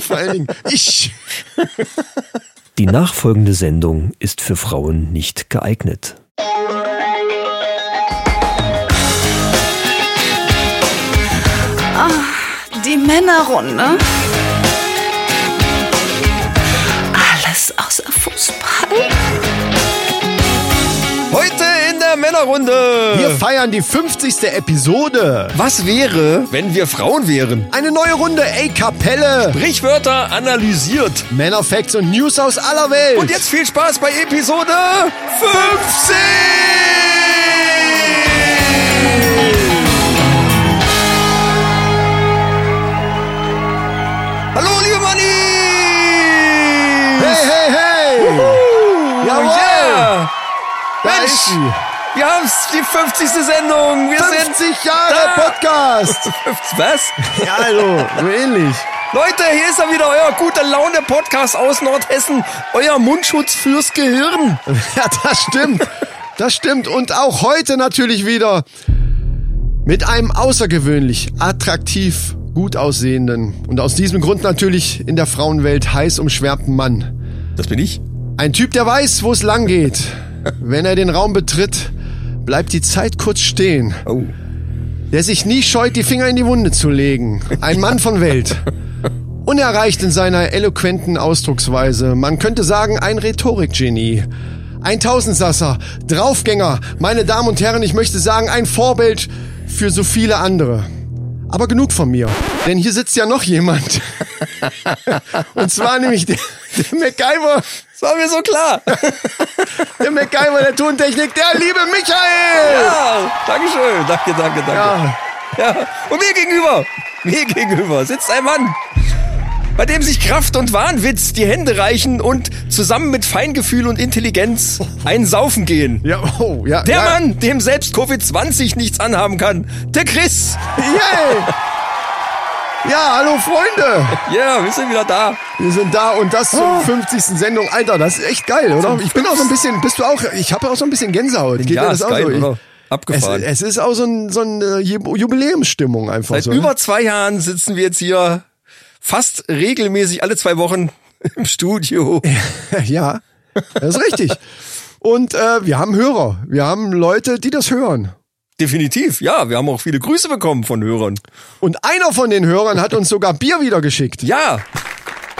Vor allen Dingen, ich. Die nachfolgende Sendung ist für Frauen nicht geeignet. Die Männerrunde. Alles außer Fußball. Heute in der Männerrunde. Wir feiern die 50. Episode. Was wäre, wenn wir Frauen wären? Eine neue Runde A Kapelle. Sprichwörter analysiert. Männerfacts und News aus aller Welt. Und jetzt viel Spaß bei Episode 50! Hallo, liebe Manni! Da Mensch, wir haben's, die 50. Sendung. Wir 50 Jahre da. Podcast. sind... Was? Ja, also, so ähnlich. Leute, hier ist er wieder, euer gute Laune Podcast aus Nordhessen. Euer Mundschutz fürs Gehirn. Ja, das stimmt. Das stimmt. Und auch heute natürlich wieder mit einem außergewöhnlich attraktiv, gut aussehenden und aus diesem Grund natürlich in der Frauenwelt heiß umschwärmten Mann. Das bin ich. Ein Typ, der weiß, wo es lang geht. Wenn er den Raum betritt, bleibt die Zeit kurz stehen. Oh. Der sich nie scheut, die Finger in die Wunde zu legen. Ein Mann von Welt. Unerreicht in seiner eloquenten Ausdrucksweise. Man könnte sagen, ein Rhetorikgenie. Ein Tausendsasser, Draufgänger, meine Damen und Herren, ich möchte sagen, ein Vorbild für so viele andere. Aber genug von mir, denn hier sitzt ja noch jemand. Und zwar nämlich der, der MacGyver, Das war mir so klar. der MacGyver der Tontechnik, der liebe Michael! Ja, Dankeschön. Danke, danke, danke. Ja, Ja. Und mir gegenüber, mir gegenüber sitzt ein Mann, bei dem sich Kraft und Wahnwitz die Hände reichen und zusammen mit Feingefühl und Intelligenz ein Saufen gehen. ja, oh, ja. Der ja. Mann, dem selbst Covid-20 nichts anhaben kann. Der Chris. Yay! Ja, hallo Freunde! Ja, wir sind wieder da. Wir sind da und das zur 50. Sendung. Alter, das ist echt geil, oder? Ich bin auch so ein bisschen, bist du auch, ich habe auch so ein bisschen Gänsehaut. Geht ja, das ist auch geil, so? Ich- oder? Es, Abgefahren. es ist auch so, ein, so eine Ju- Jubiläumsstimmung einfach Seit so. ne? über zwei Jahren sitzen wir jetzt hier fast regelmäßig alle zwei Wochen im Studio. ja, das ist richtig. Und äh, wir haben Hörer. Wir haben Leute, die das hören. Definitiv, ja. Wir haben auch viele Grüße bekommen von Hörern. Und einer von den Hörern hat uns sogar Bier wieder geschickt. Ja,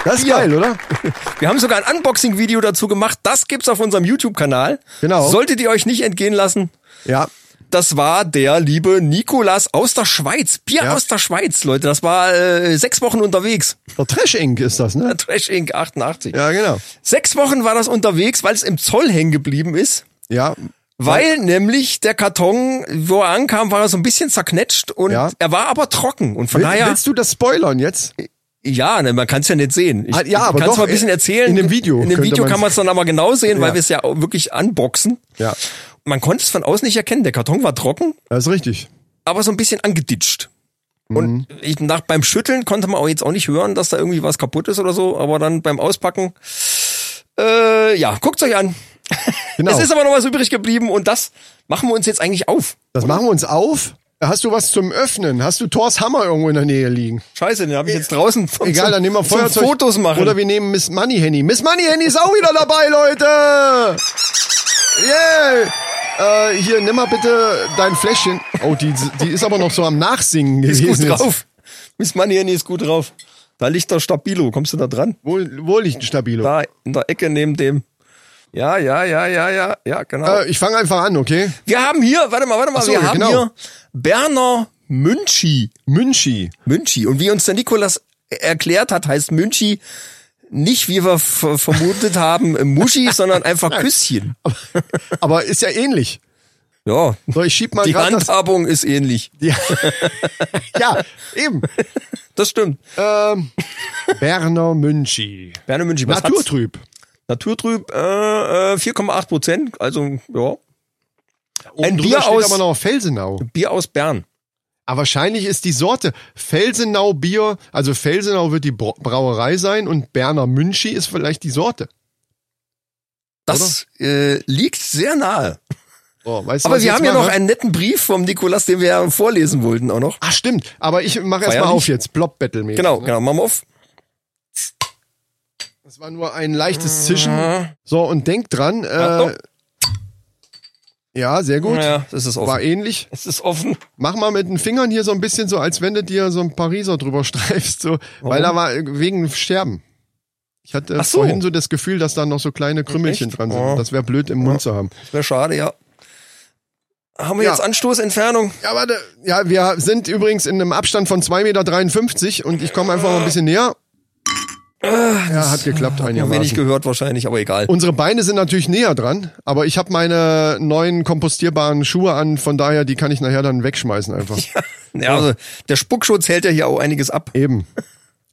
Das ist Bier. geil, oder? wir haben sogar ein Unboxing-Video dazu gemacht. Das gibt's auf unserem YouTube-Kanal. Genau. Solltet ihr euch nicht entgehen lassen. Ja. Das war der liebe Nikolas aus der Schweiz. Bier Ja. aus der Schweiz, Leute. Das war äh, sechs Wochen unterwegs. Der Trash Inc. ist das, ne? Trash Inc. 88. Ja, genau. Sechs Wochen war das unterwegs, weil es im Zoll hängen geblieben ist. Ja. Weil nämlich der Karton, wo er ankam, war er so ein bisschen zerknetscht und Ja. er war aber trocken. Und von Will, daher, willst du das spoilern jetzt? ja, ne, man kann es ja nicht sehen. Ich, Ah, ja, aber kann's doch, mal ein bisschen erzählen. in dem Video In dem Video kann man es dann aber genau sehen, weil Ja. wir es ja auch wirklich unboxen. Ja. Man konnte es von außen nicht erkennen. Der Karton war trocken, Das ist richtig. aber so ein bisschen angeditscht. Mhm. Und ich, nach, beim Schütteln konnte man auch jetzt auch nicht hören, dass da irgendwie was kaputt ist oder so, aber dann beim Auspacken, äh, ja, guckt's euch an. Genau. Es ist aber noch was übrig geblieben und das machen wir uns jetzt eigentlich auf. Das machen wir uns auf. Hast du was zum Öffnen? Hast du Thors Hammer irgendwo in der Nähe liegen? Scheiße, den habe ich jetzt draußen. Zum, Egal, dann nehmen wir Feuerzeug. Fotos machen. Oder wir nehmen Miss Money Henny. Miss Money Henny ist auch wieder dabei, Leute! Yeah! Äh, hier, nimm mal bitte dein Fläschchen. Oh, die, die ist aber noch so am Nachsingen ist gewesen. gut jetzt. drauf. Miss Henny ist gut drauf. Da liegt der Stabilo. Kommst du da dran? Wo, wo liegt ein Stabilo? Da in der Ecke neben dem. Ja, ja, ja, ja, ja, ja, genau. Äh, ich fange einfach an, okay? wir haben hier, warte mal, warte mal, so, wir ja, haben genau. hier Berner Münchi. Münchi. Münchi. Und wie uns der Nikolas erklärt hat, heißt Münchi nicht, wie wir ver- vermutet haben, Muschi, sondern einfach Küsschen. Aber, aber ist ja ähnlich. Ja, So, ich schieb mal die. Handhabung ist ähnlich. Ja, ja eben. Das stimmt. Ähm, Berner Münchi. Berner Münchi, was hat's? Naturtrüb. Naturtrüb, äh, äh, 4,8 Prozent, also ja. Oben Ein Bier aus- aber noch Felsenau. Bier aus Bern. Aber wahrscheinlich ist die Sorte Felsenau Bier, also Felsenau wird die Bra- Brauerei sein und Berner Münchi ist vielleicht die Sorte. Das äh, liegt sehr nahe. Oh, weißt du, Aber wir haben ja noch einen netten Brief vom Nikolas, den wir ja vorlesen wollten auch noch. Ach stimmt, aber ich mache erst mal Feierlich. auf jetzt, Plop Battle mäßig. Genau, ne? genau, machen wir auf. Das war nur ein leichtes Zischen. So, und denkt dran, äh. Ja, sehr gut. Ja, das ist War offen. ähnlich. Es ist offen. Mach mal mit den Fingern hier so ein bisschen so, als wenn du dir so ein Pariser drüber streifst, so, weil da war wegen Sterben. Ich hatte so. vorhin so das Gefühl, dass da noch so kleine Krümmelchen Echt? dran sind. Oh. Das wäre blöd im Mund zu haben. Das wäre schade, ja. Haben wir Ja. jetzt Anstoßentfernung? Ja, warte. Ja, wir sind übrigens in einem Abstand von 2,53 Meter und ich komme einfach mal ein bisschen näher. Ja, hat geklappt Noch wenig einigermaßen. gehört wahrscheinlich, aber egal. Unsere Beine sind natürlich näher dran, aber ich habe meine neuen kompostierbaren Schuhe an, von daher, die kann ich nachher dann wegschmeißen einfach. Ja, also der Spuckschutz hält ja hier auch einiges ab. Eben.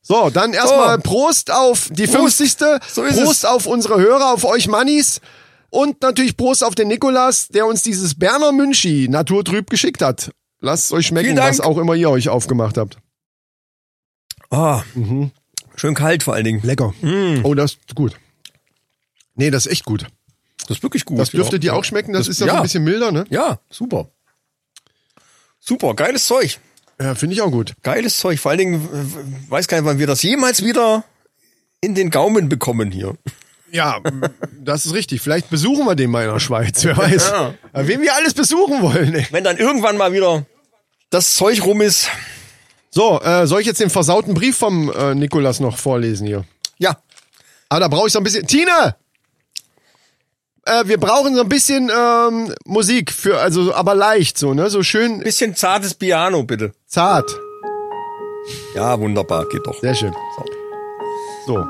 So, dann erstmal Prost auf die Prost. 50. So ist Prost es. auf unsere Hörer, auf euch Mannis. Und natürlich Prost auf den Nikolas, der uns dieses Berner Münchi naturtrüb geschickt hat. Lasst es euch schmecken, was auch immer ihr euch aufgemacht habt. Ah, schön kalt vor allen Dingen. Lecker. Oh, das ist gut. Nee, das ist echt gut. Das ist wirklich gut. Das dürfte ja. dir auch schmecken, das, Das- ist ja, so ein bisschen milder, ne? Ja, super. Super, geiles Zeug. Ja, finde ich auch gut. Geiles Zeug. Vor allen Dingen, weiß gar nicht, wann wir das jemals wieder in den Gaumen bekommen hier. Ja, das ist richtig. Vielleicht besuchen wir den mal in der Schweiz, wer weiß. Ja. Wen wir alles besuchen wollen. Ey. Wenn dann irgendwann mal wieder das Zeug rum ist. So, äh, soll ich jetzt den versauten Brief vom äh, Nikolas noch vorlesen hier? Ja, Ah, da brauche ich so ein bisschen. Tina! Äh, wir brauchen so ein bisschen ähm, Musik für, also aber leicht so, ne? So schön bisschen zartes Piano, bitte. zart. Ja, wunderbar, geht doch. Sehr schön. So.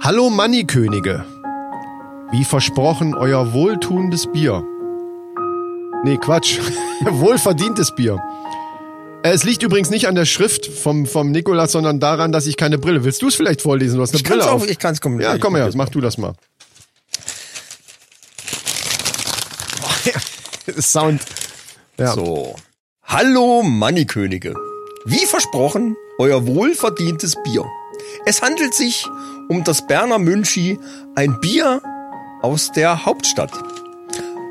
Hallo Mannikönige. Wie versprochen, euer wohltuendes Bier. Nee, Quatsch. Wohlverdientes Bier. Äh, Es liegt übrigens nicht an der Schrift vom, vom Nikolas, sondern daran, dass ich keine Brille. Willst du es vielleicht vorlesen? Du hast eine Ich Brille auch, auf. ich kann's kommen. Ja, komm her, mach du das mal. Sound. Ja. So. Hallo Mannikönige. Wie versprochen, euer wohlverdientes Bier. Es handelt sich um das Berner Münchi, ein Bier aus der Hauptstadt.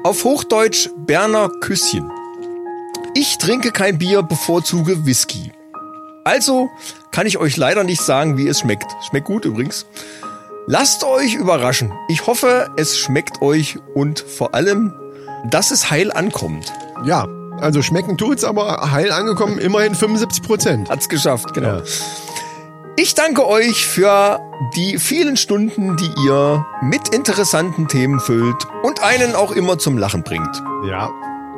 Auf Hochdeutsch Berner Küsschen. Ich trinke kein Bier, bevorzuge Whisky. Also kann ich euch leider nicht sagen, wie es schmeckt. Schmeckt gut übrigens. Lasst euch überraschen. Ich hoffe, es schmeckt euch und vor allem, dass es heil ankommt. ja, also schmecken tut's, aber heil angekommen, immerhin 75 Prozent. Hat's geschafft, genau. Ja. Ich danke euch für die vielen Stunden, die ihr mit interessanten Themen füllt und einen auch immer zum Lachen bringt. Ja.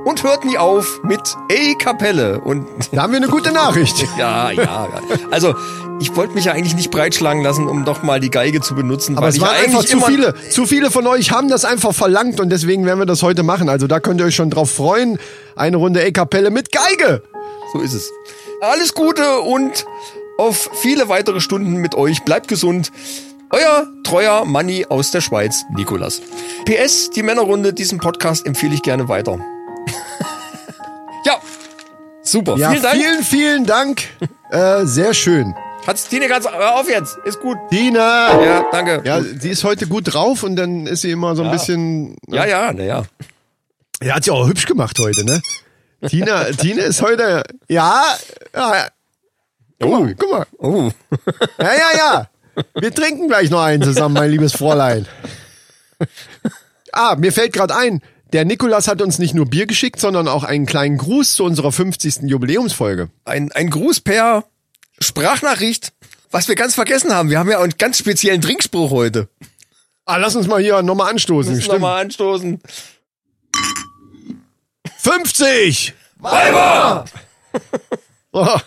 Und hört nie auf mit Ey Kapelle und Da haben wir eine gute Nachricht. ja, ja. ja. Also, ich wollte mich ja eigentlich nicht breitschlagen lassen, um doch mal die Geige zu benutzen, Aber es waren ja einfach zu viele. Zu viele von euch haben das einfach verlangt und deswegen werden wir das heute machen. Also da könnt ihr euch schon drauf freuen. Eine Runde E-Kapelle mit Geige. So ist es. Alles Gute und auf viele weitere Stunden mit euch. Bleibt gesund. Euer treuer Manni aus der Schweiz, Nikolas. PS, die Männerrunde, diesen Podcast empfehle ich gerne weiter. ja, super. Ja, vielen Dank. vielen, vielen Dank. äh, sehr schön. Hat's Tine ganz, hör auf jetzt. Ist gut. Tina. Ja, danke. Ja, sie ist heute gut drauf und dann ist sie immer so ein bisschen. ja, ja, na ja. Ja, hat sie auch hübsch gemacht heute, ne? Tina, Tina ist heute. Ja, ja. Guck mal, guck mal. Oh. Ja, ja, ja. Wir trinken gleich noch einen zusammen, mein liebes Fräulein. Ah, mir fällt gerade ein, der Nikolas hat uns nicht nur Bier geschickt, sondern auch einen kleinen Gruß zu unserer 50. Jubiläumsfolge. Ein, ein Gruß per Sprachnachricht. Was wir ganz vergessen haben, wir haben ja einen ganz speziellen Trinkspruch heute. Ah, lass uns mal hier nochmal anstoßen. Müssen wir Stimmt. mal anstoßen. 50! Weiber! Oh.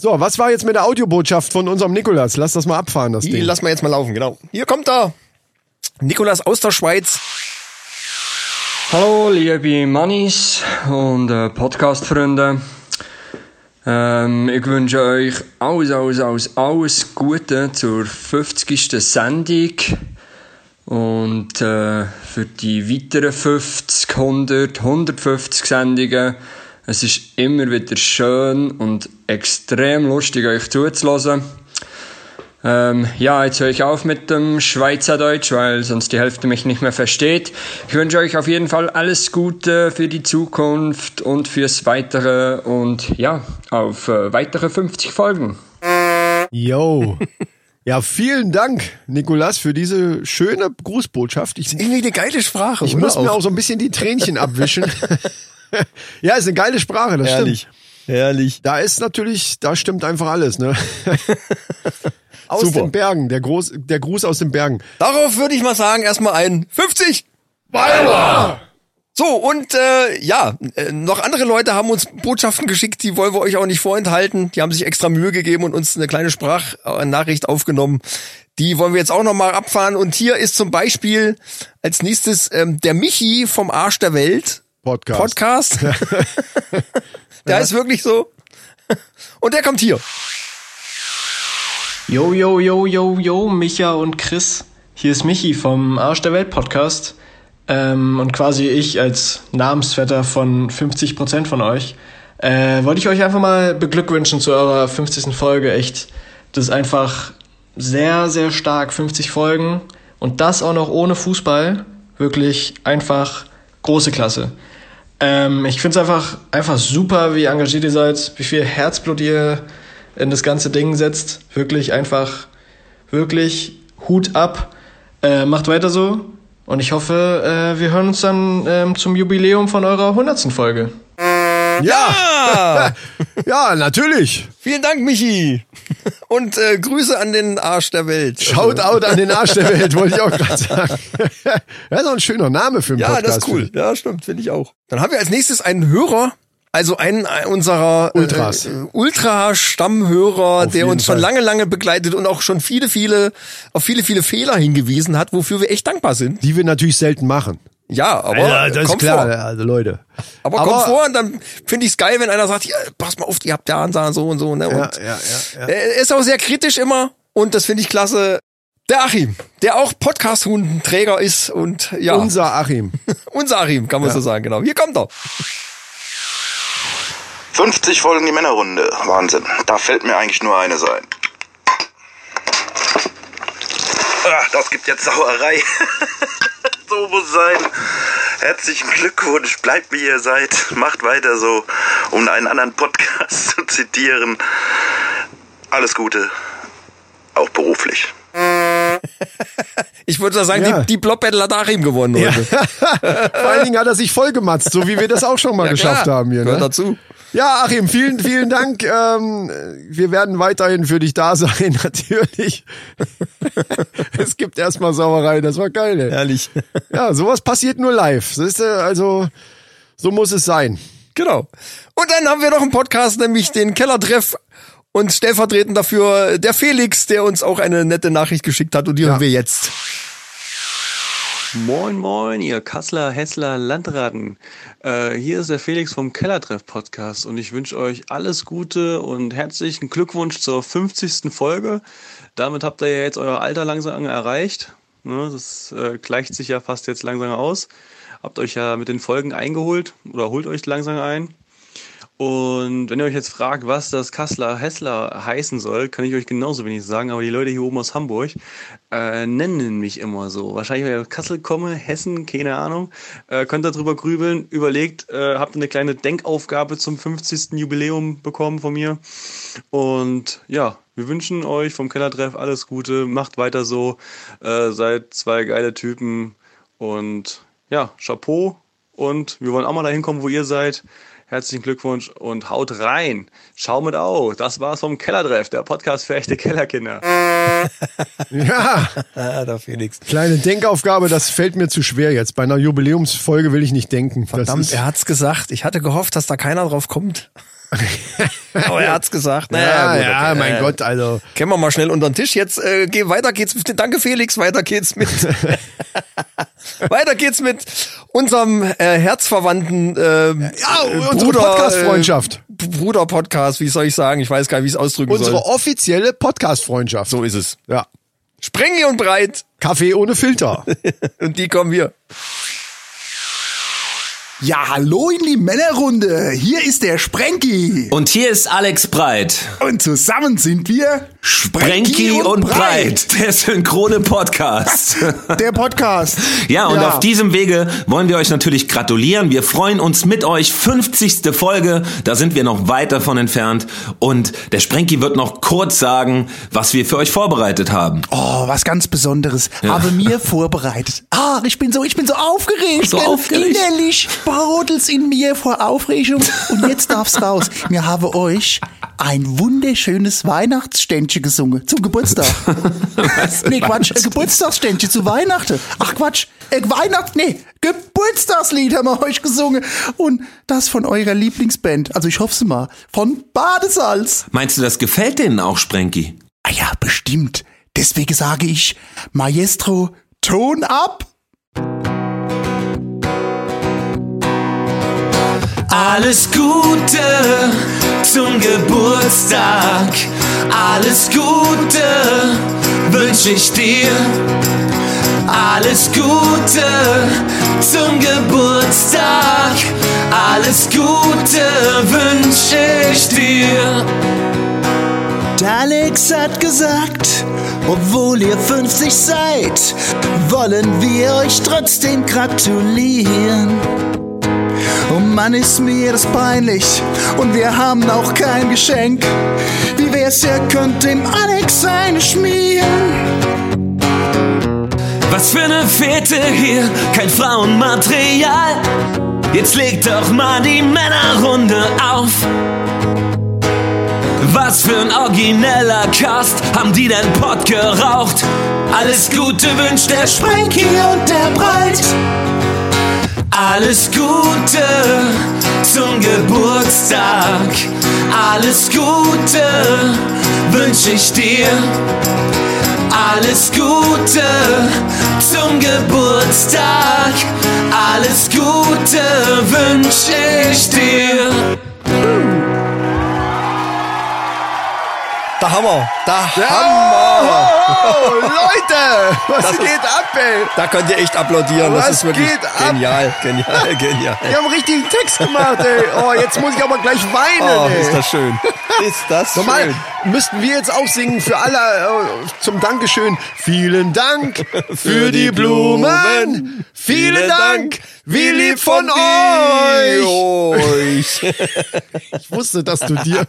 So, was war jetzt mit der Audiobotschaft von unserem Nikolas? Lass das mal abfahren, das Die Ding. lassen wir jetzt mal laufen, genau. Hier kommt er. Nikolas aus der Schweiz. Hallo, liebe Mannis und äh, Podcast-Freunde. Ähm, ich wünsche euch alles, alles, alles, alles Gute zur 50. Sendung. Und äh, für die weiteren 50, 100, 150 Sendungen Es ist immer wieder schön und extrem lustig, euch zuzulassen. Ähm, ja, jetzt höre ich auf mit dem Schweizerdeutsch, weil sonst die Hälfte mich nicht mehr versteht. Ich wünsche euch auf jeden Fall alles Gute für die Zukunft und fürs Weitere und ja, auf äh, weitere 50 Folgen. Yo. Ja, vielen Dank, Nikolas, für diese schöne Grußbotschaft. Ich, Irgendwie eine geile Sprache, ich oder? muss mir auch so ein bisschen die Tränchen abwischen. ja, ist eine geile Sprache, das Herrlich. stimmt. Herrlich. Da ist natürlich, da stimmt einfach alles, ne? aus Super. den Bergen, der, Groß, der Gruß aus den Bergen. Darauf würde ich mal sagen, erstmal ein 50. So, und äh, ja, äh, noch andere Leute haben uns Botschaften geschickt, die wollen wir euch auch nicht vorenthalten. Die haben sich extra Mühe gegeben und uns eine kleine Sprachnachricht aufgenommen. Die wollen wir jetzt auch nochmal abfahren. Und hier ist zum Beispiel als nächstes ähm, der Michi vom Arsch der Welt Podcast. Podcast. der ist wirklich so. Und der kommt hier. Yo, yo, yo, yo, yo, Micha und Chris. Hier ist Michi vom Arsch der Welt Podcast. Ähm, und quasi ich als Namensvetter von 50% von euch. Äh, wollte ich euch einfach mal beglückwünschen zu eurer 50. Folge. Echt, das ist einfach sehr, sehr stark. 50 Folgen. Und das auch noch ohne Fußball. Wirklich einfach große Klasse. Ähm, ich finde es einfach, einfach super, wie engagiert ihr seid, wie viel Herzblut ihr in das ganze Ding setzt. Wirklich einfach, wirklich Hut ab. Äh, macht weiter so. Und ich hoffe, äh, wir hören uns dann ähm, zum Jubiläum von eurer 100. Folge. Ja, ja, natürlich. Vielen Dank, Michi. Und äh, Grüße an den Arsch der Welt. Shoutout an den Arsch der Welt, wollte ich auch gerade sagen. ja, ist auch ein schöner Name für einen Ja, Podcast. das ist cool. Ja, stimmt, finde ich auch. Dann haben wir als nächstes einen Hörer, also einen äh, unserer Ultras. äh, Ultra-Stammhörer, der uns schon Fall. lange, lange begleitet und auch schon viele, viele, auf viele, viele Fehler hingewiesen hat, wofür wir echt dankbar sind. Die wir natürlich selten machen. Ja, aber ja, das ist klar, vor. also Leute. Aber, kommt vor und dann finde ich es geil, wenn einer sagt, ja, pass mal auf, die habt ja Ansah so und so. Ne? Ja, Und ja, ja, ja. Er ist auch sehr kritisch immer und das finde ich klasse. Der Achim, der auch Podcast-Hundenträger ist und ja, Unser Achim. unser Achim, kann man so sagen, genau. Hier kommt er. 50 Folgen die Männerrunde. Wahnsinn. Da fällt mir eigentlich nur eines ein. Ah, das gibt jetzt Sauerei. so muss sein. Herzlichen Glückwunsch. Bleibt wie ihr seid. Macht weiter so. Um einen anderen Podcast zu zitieren. Alles Gute. Auch beruflich. Ich würde sagen, Ja. die, die Blob-Battle hat Achim gewonnen Ja. heute. Vor allen Dingen hat er sich vollgematzt, so wie wir das auch schon mal Ja, geschafft klar. haben hier. Gehört Ne? dazu. Ja, Achim, vielen, vielen Dank. Ähm, wir werden weiterhin für dich da sein, natürlich. es gibt erstmal Sauerei, das war geil. Ey. Herrlich. Ja, sowas passiert nur live. Ist, äh, also, so muss es sein. Genau. Und dann haben wir noch einen Podcast, nämlich den Kellertreff und stellvertretend dafür der Felix, der uns auch eine nette Nachricht geschickt hat und die Ja. hören wir jetzt. Moin, moin, ihr Kassler, Hessler, Landraten. Äh, hier ist der Felix vom Kellertreff Podcast und ich wünsche euch alles Gute und herzlichen Glückwunsch zur 50. Folge. Damit habt ihr ja jetzt euer Alter langsam erreicht. Ne, das äh, gleicht sich ja fast jetzt langsam aus. Habt euch ja mit den Folgen eingeholt oder holt euch langsam ein. Und wenn ihr euch jetzt fragt, was das Kassler Hessler heißen soll, kann ich euch genauso wenig sagen, aber die Leute hier oben aus Hamburg äh, nennen mich immer so. Wahrscheinlich, weil ich aus Kassel komme, Hessen, keine Ahnung. Äh, könnt ihr drüber grübeln, überlegt, äh, habt eine kleine Denkaufgabe zum 50. Jubiläum bekommen von mir. Und ja, wir wünschen euch vom Kellertreff alles Gute, macht weiter so, äh, seid zwei geile Typen und ja, Chapeau und wir wollen auch mal dahin kommen, wo ihr seid. Herzlichen Glückwunsch und haut rein. Schau mit auf. Das war's vom Kellertreff, der Podcast für echte Kellerkinder. Ja, Ah, der Felix. kleine Denkaufgabe, das fällt mir zu schwer jetzt. Bei einer Jubiläumsfolge will ich nicht denken. das Verdammt, ist, er hat's gesagt. Ich hatte gehofft, dass da keiner drauf kommt. Aber er hat's gesagt. Naja, ja, gut, ja, okay. mein Äh, Gott, also. Kennen wir mal schnell unter den Tisch. Jetzt äh, geh, weiter geht's. Danke Felix, weiter geht's mit. weiter geht's mit unserem äh, Herzverwandten äh, Ja, unsere Podcast-Freundschaft. Äh, Bruder-Podcast, wie soll ich sagen? Ich weiß gar nicht, wie ich es ausdrücken Unsere soll. offizielle Podcast-Freundschaft. So ist es. Ja. Sprengli und breit. Kaffee ohne Filter. Und die kommen wir. Ja, hallo in die Männerrunde. Hier ist der Sprenki. Und hier ist Alex Breit. Und zusammen sind wir Sprenki und, Breit. Der synchrone Podcast. Der Podcast. ja, und auf diesem Wege wollen wir euch natürlich gratulieren. Wir freuen uns mit euch. 50. Folge. Da sind wir noch weit davon entfernt. Und der Sprenki wird noch kurz sagen, was wir für euch vorbereitet haben. Oh, was ganz Besonderes. Habe mir vorbereitet. Ah, ich bin so, ich bin so aufgeregt. So aufgeregt. Innerlich brodelt's in mir vor Aufregung. Und jetzt darf's raus. Mir habe euch ein wunderschönes Weihnachtsständchen gesungen. Zum Geburtstag. nee, Quatsch. Ein Geburtstagsständchen zu Weihnachten. Ach, Quatsch. Äh, Weihnacht, nee. Geburtstagslied haben wir euch gesungen. Und das von eurer Lieblingsband. Also ich hoffe mal. Von Badesalz. Meinst du, das gefällt denen auch, Sprenki? Ah ja, bestimmt. Deswegen sage ich, Maestro, Ton ab. Alles Gute zum Geburtstag. Alles Gute wünsche ich dir. Alles Gute zum Geburtstag. Alles Gute wünsche ich dir. Alex hat gesagt, obwohl ihr 50 seid, wollen wir euch trotzdem gratulieren. Oh Mann, ist mir das peinlich und wir haben auch kein Geschenk. Wie wär's, ihr könnt dem Alex eine schmieren? Was für eine Fete hier, kein Frauenmaterial. Jetzt legt doch mal die Männerrunde auf. Was für ein origineller Cast haben die denn Pott geraucht? Alles Gute wünscht der Sprenki und der Breit. Alles Gute zum Geburtstag. Alles Gute wünsche ich dir. Alles Gute zum Geburtstag. Alles Gute wünsche ich dir. Da Hammer, da Hammer. Oh, Leute, was Das ist- geht ab, ey? Da könnt ihr echt applaudieren. Was das ist wirklich geht ab? genial, genial, genial. Wir haben einen richtigen Text gemacht, ey. Oh, jetzt muss ich aber gleich weinen, Oh, ey. ist das schön. Ist das Normal schön. müssten wir jetzt auch singen für alle äh, zum Dankeschön. Vielen Dank für die Blumen. Vielen Dank, wie lieb von euch. euch. Ich wusste, dass du dir.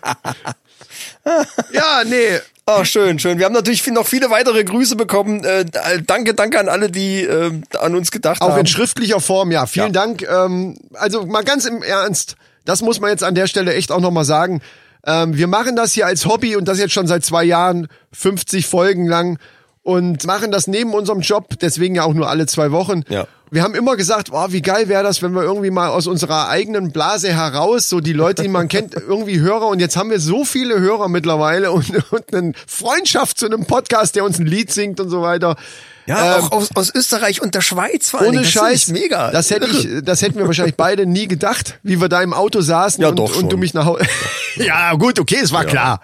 Ja, nee. Oh, schön, schön. Wir haben natürlich noch viele weitere Grüße bekommen. Äh, danke, danke an alle, die äh, an uns gedacht Auch haben. in schriftlicher Form, ja. Vielen Dank. Ähm, also mal ganz im Ernst, das muss man jetzt an der Stelle echt auch nochmal sagen. Ähm, wir machen das hier als Hobby und das jetzt schon seit zwei Jahren, 50 Folgen lang und machen das neben unserem Job, deswegen ja auch nur alle zwei Wochen. Ja. Wir haben immer gesagt, oh, wie geil wäre das, wenn wir irgendwie mal aus unserer eigenen Blase heraus, so die Leute, die man kennt, irgendwie Hörer und jetzt haben wir so viele Hörer mittlerweile und, und eine Freundschaft zu einem Podcast, der uns ein Lied singt und so weiter. ja, Ähm, auch aus, aus Österreich und der Schweiz vor allen ohne Scheiß, mega. Das hätte ich, das hätten wir wahrscheinlich beide nie gedacht, wie wir da im Auto saßen Ja, und, und du mich nach Hause. ja, gut, okay, es war klar.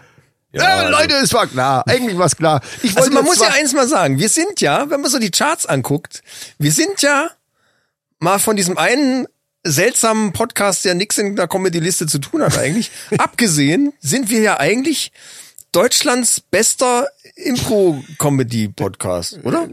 Ja, also- Leute, es war klar. Eigentlich war es klar. Ich Also man muss ja eins mal sagen, wir sind ja, wenn man so die Charts anguckt, wir sind ja mal von diesem einen seltsamen Podcast, der nichts in der Comedy-Liste zu tun hat eigentlich, abgesehen, sind wir ja eigentlich Deutschlands bester Impro-Comedy-Podcast, oder?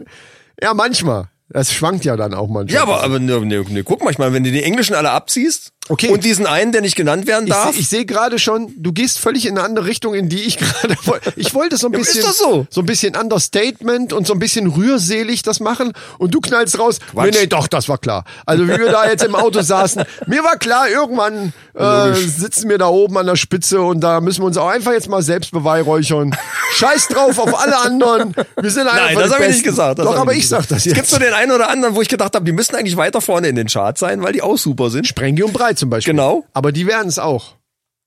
Ja, manchmal. Das schwankt ja dann auch manchmal. Ja, aber, aber ne, ne, ne, guck mal, ich meine, wenn du die Englischen alle abziehst Okay. und diesen einen, der nicht genannt werden ich, darf, seh- ich sehe gerade schon, du gehst völlig in eine andere Richtung, in die ich gerade wollte. Ich wollte so ein Ja, bisschen, doch so. ein bisschen Understatement und so ein bisschen rührselig das machen und du knallst raus. Nee, nee, doch, das war klar. Also wie wir da jetzt im Auto saßen, mir war klar, irgendwann äh, sitzen wir da oben an der Spitze und da müssen wir uns auch einfach jetzt mal selbst beweihräuchern. Scheiß drauf auf alle anderen. Wir sind einfach Nein, das habe ich nicht gesagt. das Doch, aber nicht ich sag das Es gibt jetzt. so den einen oder anderen, wo ich gedacht habe, die müssen eigentlich weiter vorne in den Charts sein, weil die auch super sind. Sprengi und Breit zum Beispiel. Genau. Aber die werden es auch.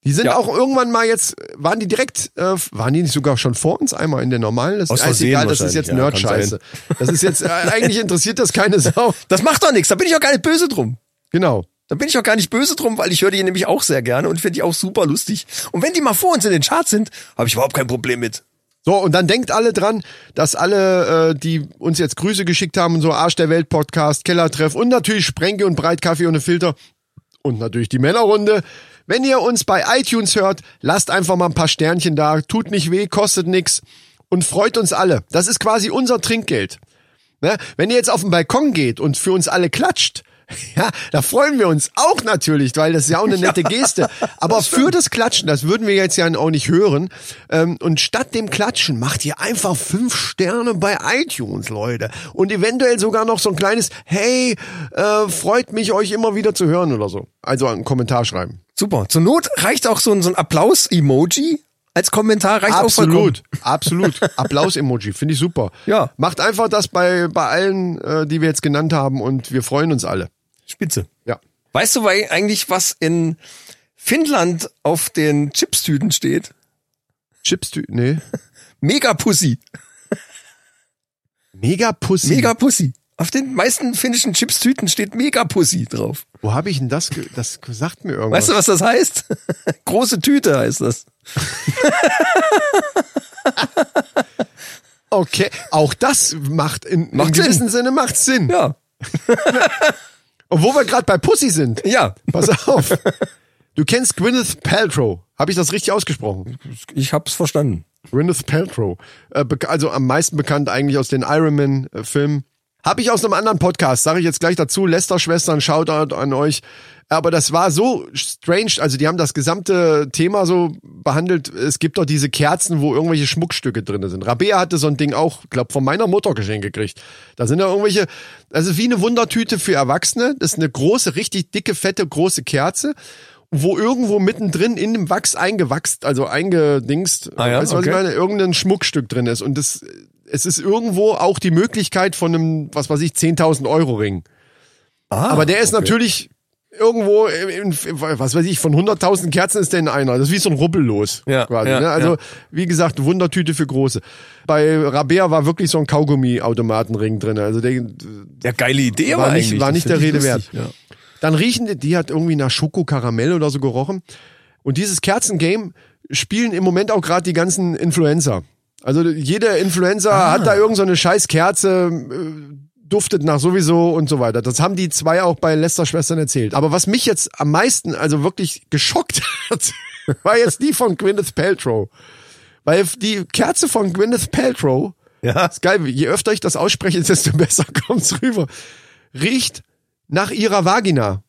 Die sind Ja. auch irgendwann mal jetzt, waren die direkt, äh, waren die nicht sogar schon vor uns einmal in der normalen? Das Aus ist alles Versehen egal, das ist jetzt ja, Nerd-Scheiße. Das ist jetzt, äh, eigentlich interessiert das keine Sau. Das macht doch nichts, da bin ich auch gar nicht böse drum. Genau. Da bin ich auch gar nicht böse drum, weil ich höre die nämlich auch sehr gerne und finde die auch super lustig. Und wenn die mal vor uns in den Charts sind, habe ich überhaupt kein Problem mit. So, und dann denkt alle dran, dass alle, äh, die uns jetzt Grüße geschickt haben, so Arsch der Welt Podcast, Kellertreff und natürlich Sprenke und Breit Kaffee ohne Filter, und natürlich die Männerrunde. Wenn ihr uns bei iTunes hört, lasst einfach mal ein paar Sternchen da, tut nicht weh, kostet nix und freut uns alle. Das ist quasi unser Trinkgeld. Ne? Wenn ihr jetzt auf den Balkon geht und für uns alle klatscht, ja, da freuen wir uns auch natürlich, weil das ist ja auch eine nette Geste. Aber für das Klatschen, das würden wir jetzt ja auch nicht hören. Ähm, und statt dem Klatschen macht ihr einfach fünf Sterne bei iTunes, Leute. Und eventuell sogar noch so ein kleines Hey, äh, freut mich, euch immer wieder zu hören oder so. Also einen Kommentar schreiben. Super. Zur Not reicht auch so ein, so ein Applaus-Emoji als Kommentar. Reicht auch vollkommen. Absolut, absolut. Applaus-Emoji, finde ich super. Ja. Macht einfach das bei, bei allen, äh, die wir jetzt genannt haben und wir freuen uns alle. Spitze. Ja. Weißt du eigentlich, was in Finnland auf den Chipstüten steht? Chipstüten, nee. Megapussy. Megapussy. Megapussy. Auf den meisten finnischen Chipstüten steht Megapussy drauf. Wo habe ich denn das? Das sagt mir irgendwas. Weißt du, was das heißt? Große Tüte heißt das. Okay, auch das macht in, Macht in gewissem Sinne macht Sinn. Ja. Und wo wir gerade bei Pussy sind. Ja. Pass auf. Du kennst Gwyneth Paltrow. Habe ich das richtig ausgesprochen? Ich hab's verstanden. Gwyneth Paltrow. Äh, also am meisten bekannt eigentlich aus den Iron Man äh, Filmen. Habe ich aus einem anderen Podcast, sage ich jetzt gleich dazu. Lester-Schwestern, Shoutout an euch. Aber das war so strange. Also die haben das gesamte Thema so behandelt. Es gibt doch diese Kerzen, wo irgendwelche Schmuckstücke drin sind. Rabea hatte so ein Ding auch, glaub, von meiner Mutter geschenkt gekriegt. Da sind ja irgendwelche, ist wie eine Wundertüte für Erwachsene. Das ist eine große, richtig dicke, fette, große Kerze wo irgendwo mittendrin in dem Wachs eingewachst, also eingedingst, Ah ja, weißt du, was okay. ich meine, irgendein Schmuckstück drin ist. Und das, es ist irgendwo auch die Möglichkeit von einem, was weiß ich, 10.000 Euro Ring. Ah, Aber der ist natürlich irgendwo, in, was weiß ich, von 100.000 Kerzen ist der in einer. Das ist wie so ein Rubbellos. Ja, quasi, ja, ne? Also, ja. wie gesagt, Wundertüte für Große. Bei Rabea war wirklich so ein Kaugummi-Automatenring drin. Also der, Ja, geile Idee war nicht, eigentlich. war Das nicht der Rede wert. lustig, Ja. Dann riechen die, die hat irgendwie nach Schoko-Karamell oder so gerochen. Und dieses Kerzengame spielen im Moment auch gerade die ganzen Influencer. Also jeder Influencer Ah. hat da irgend so eine scheiß Kerze, äh, duftet nach sowieso und so weiter. Das haben die zwei auch bei Lester Schwestern erzählt. Aber was mich jetzt am meisten, also wirklich geschockt hat, war jetzt die von Gwyneth Paltrow. Weil die Kerze von Gwyneth Paltrow, Ja. ist geil, je öfter ich das ausspreche, desto besser kommt's rüber, riecht nach ihrer Vagina.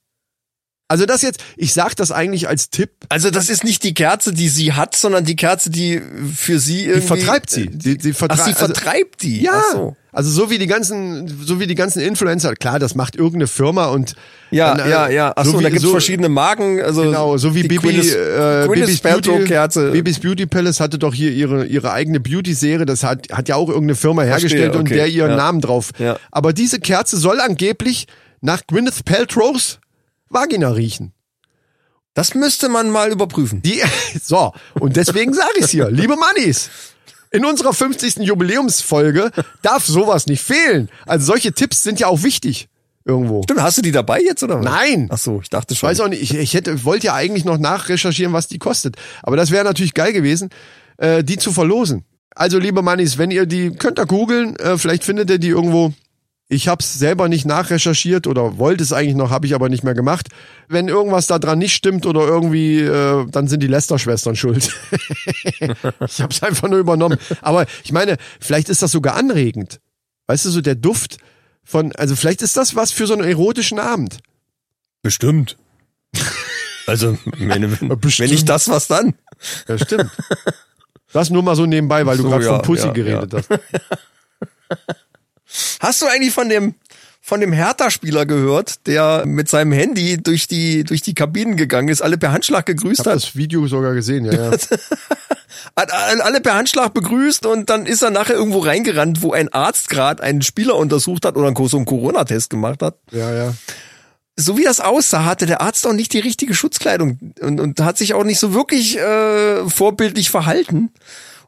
Also das jetzt, ich sag das eigentlich als Tipp, Also das ist nicht die Kerze, die sie hat, sondern die Kerze, die für sie die irgendwie... vertreibt sie. Die, die Ach, vertrei sie also, vertreibt die? Ja, Ach so. also so wie die ganzen, so wie die ganzen Influencer, klar, das macht irgendeine Firma und Ja, dann, äh, ja, ja. Ach so, wie- da gibt's verschiedene Marken. Also Genau, so wie die Gwyneth- äh, Paltrow Beauty, Kerze. Bibis Beauty Palace hatte doch hier ihre, ihre eigene Beauty-Serie, das hat, hat ja auch irgendeine Firma hergestellt und okay, der ihren ja. Namen drauf. Ja. Aber diese Kerze soll angeblich nach Gwyneth Paltrows Vagina riechen. Das müsste man mal überprüfen. Die, so, und deswegen sage ich's hier, liebe Mannis. In unserer 50. Jubiläumsfolge darf sowas nicht fehlen. Also solche Tipps sind ja auch wichtig. Irgendwo. Stimmt, hast du die dabei jetzt oder was? Nein. Ach so, ich dachte Ich schon. weiß auch nicht, ich, ich hätte, wollte ja eigentlich noch nachrecherchieren, was die kostet. Aber das wäre natürlich geil gewesen, äh, die zu verlosen. Also, liebe Mannis, wenn ihr die, könnt ihr googeln, äh, vielleicht findet ihr die irgendwo. Ich hab's selber nicht nachrecherchiert oder wollte es eigentlich noch, habe ich aber nicht mehr gemacht. Wenn irgendwas da dran nicht stimmt oder irgendwie, äh, dann sind die Lester-Schwestern schuld. ich hab's einfach nur übernommen. Aber ich meine, vielleicht ist das sogar anregend. Weißt du, so der Duft von, also vielleicht ist das was für so einen erotischen Abend. Bestimmt. Also, wenn, wenn nicht das, was dann? Ja, stimmt. Das nur mal so nebenbei, weil du So, gerade ja, von Pussy ja, geredet ja. hast. Hast du eigentlich von dem von dem Hertha-Spieler gehört, der mit seinem Handy durch die durch die Kabinen gegangen ist, alle per Handschlag Ich gegrüßt habe hat, das Video sogar gesehen, ja, ja. hat alle per Handschlag begrüßt und dann ist er nachher irgendwo reingerannt, wo ein Arzt gerade einen Spieler untersucht hat oder einen Corona-Test gemacht hat. ja, ja. so wie das aussah, hatte der Arzt auch nicht die richtige Schutzkleidung und, und hat sich auch nicht so wirklich äh, vorbildlich verhalten.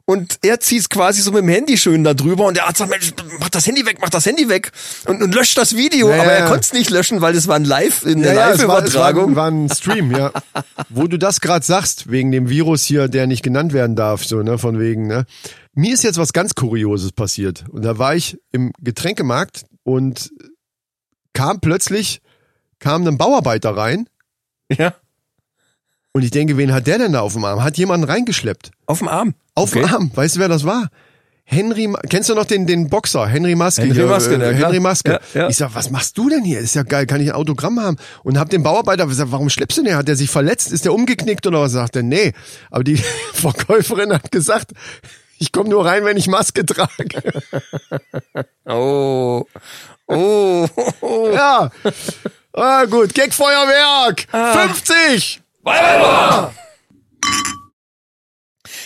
Und er zieht quasi so mit dem Handy schön da drüber und der Arzt sagt, Mensch, mach das Handy weg, mach das Handy weg und, und löscht das Video. Ja, aber er ja. konnte es nicht löschen, weil das war ein Live, eine Ja, ja, es war, es Live-Übertragung. war ein Stream, ja. Wo du das gerade sagst, wegen dem Virus hier, der nicht genannt werden darf, so, ne, von wegen, ne. Mir ist jetzt was ganz Kurioses passiert. Und da war ich im Getränkemarkt und kam plötzlich, kam ein Bauarbeiter rein Ja. Und ich denke, wen hat der denn da auf dem Arm? Hat jemanden reingeschleppt? Auf dem Arm. Auf Okay. dem Arm. Weißt du, wer das war? Henry, kennst du noch den, den Boxer? Henry Maske. Henry hier, Maske, äh, ja. Henry Maske. Ja, ja. Ich sag, was machst du denn hier? Ist ja geil, kann ich ein Autogramm haben? Und hab den Bauarbeiter gesagt, warum schleppst du den? Hat der sich verletzt? Ist der umgeknickt oder was? Sagt er, nee. Aber die Verkäuferin hat gesagt, ich komme nur rein, wenn ich Maske trage. Oh. Oh. ja. Ah, gut. Gagfeuerwerk. 50.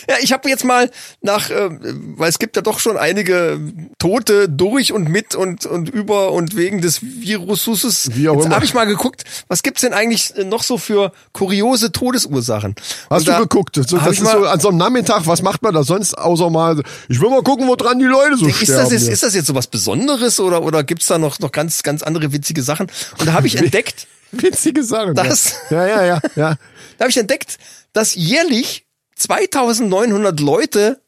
Ja, ich habe jetzt mal nach, äh, weil es gibt ja doch schon einige Tote durch und mit und und über und wegen des Viruses. Wie auch jetzt habe ich mal geguckt, was gibt's denn eigentlich noch so für kuriose Todesursachen? Hast Und du geguckt? So, das ist so an so einem Nachmittag, was macht man da sonst außer mal, ich will mal gucken, wo dran die Leute so ist sterben. das, jetzt, ist das jetzt so was Besonderes oder, oder gibt's da noch, noch ganz, ganz andere witzige Sachen? Und da habe ich entdeckt, Witzige Sachen. Das- Ja, ja, ja, ja. da habe ich entdeckt, dass jährlich 2900 Leute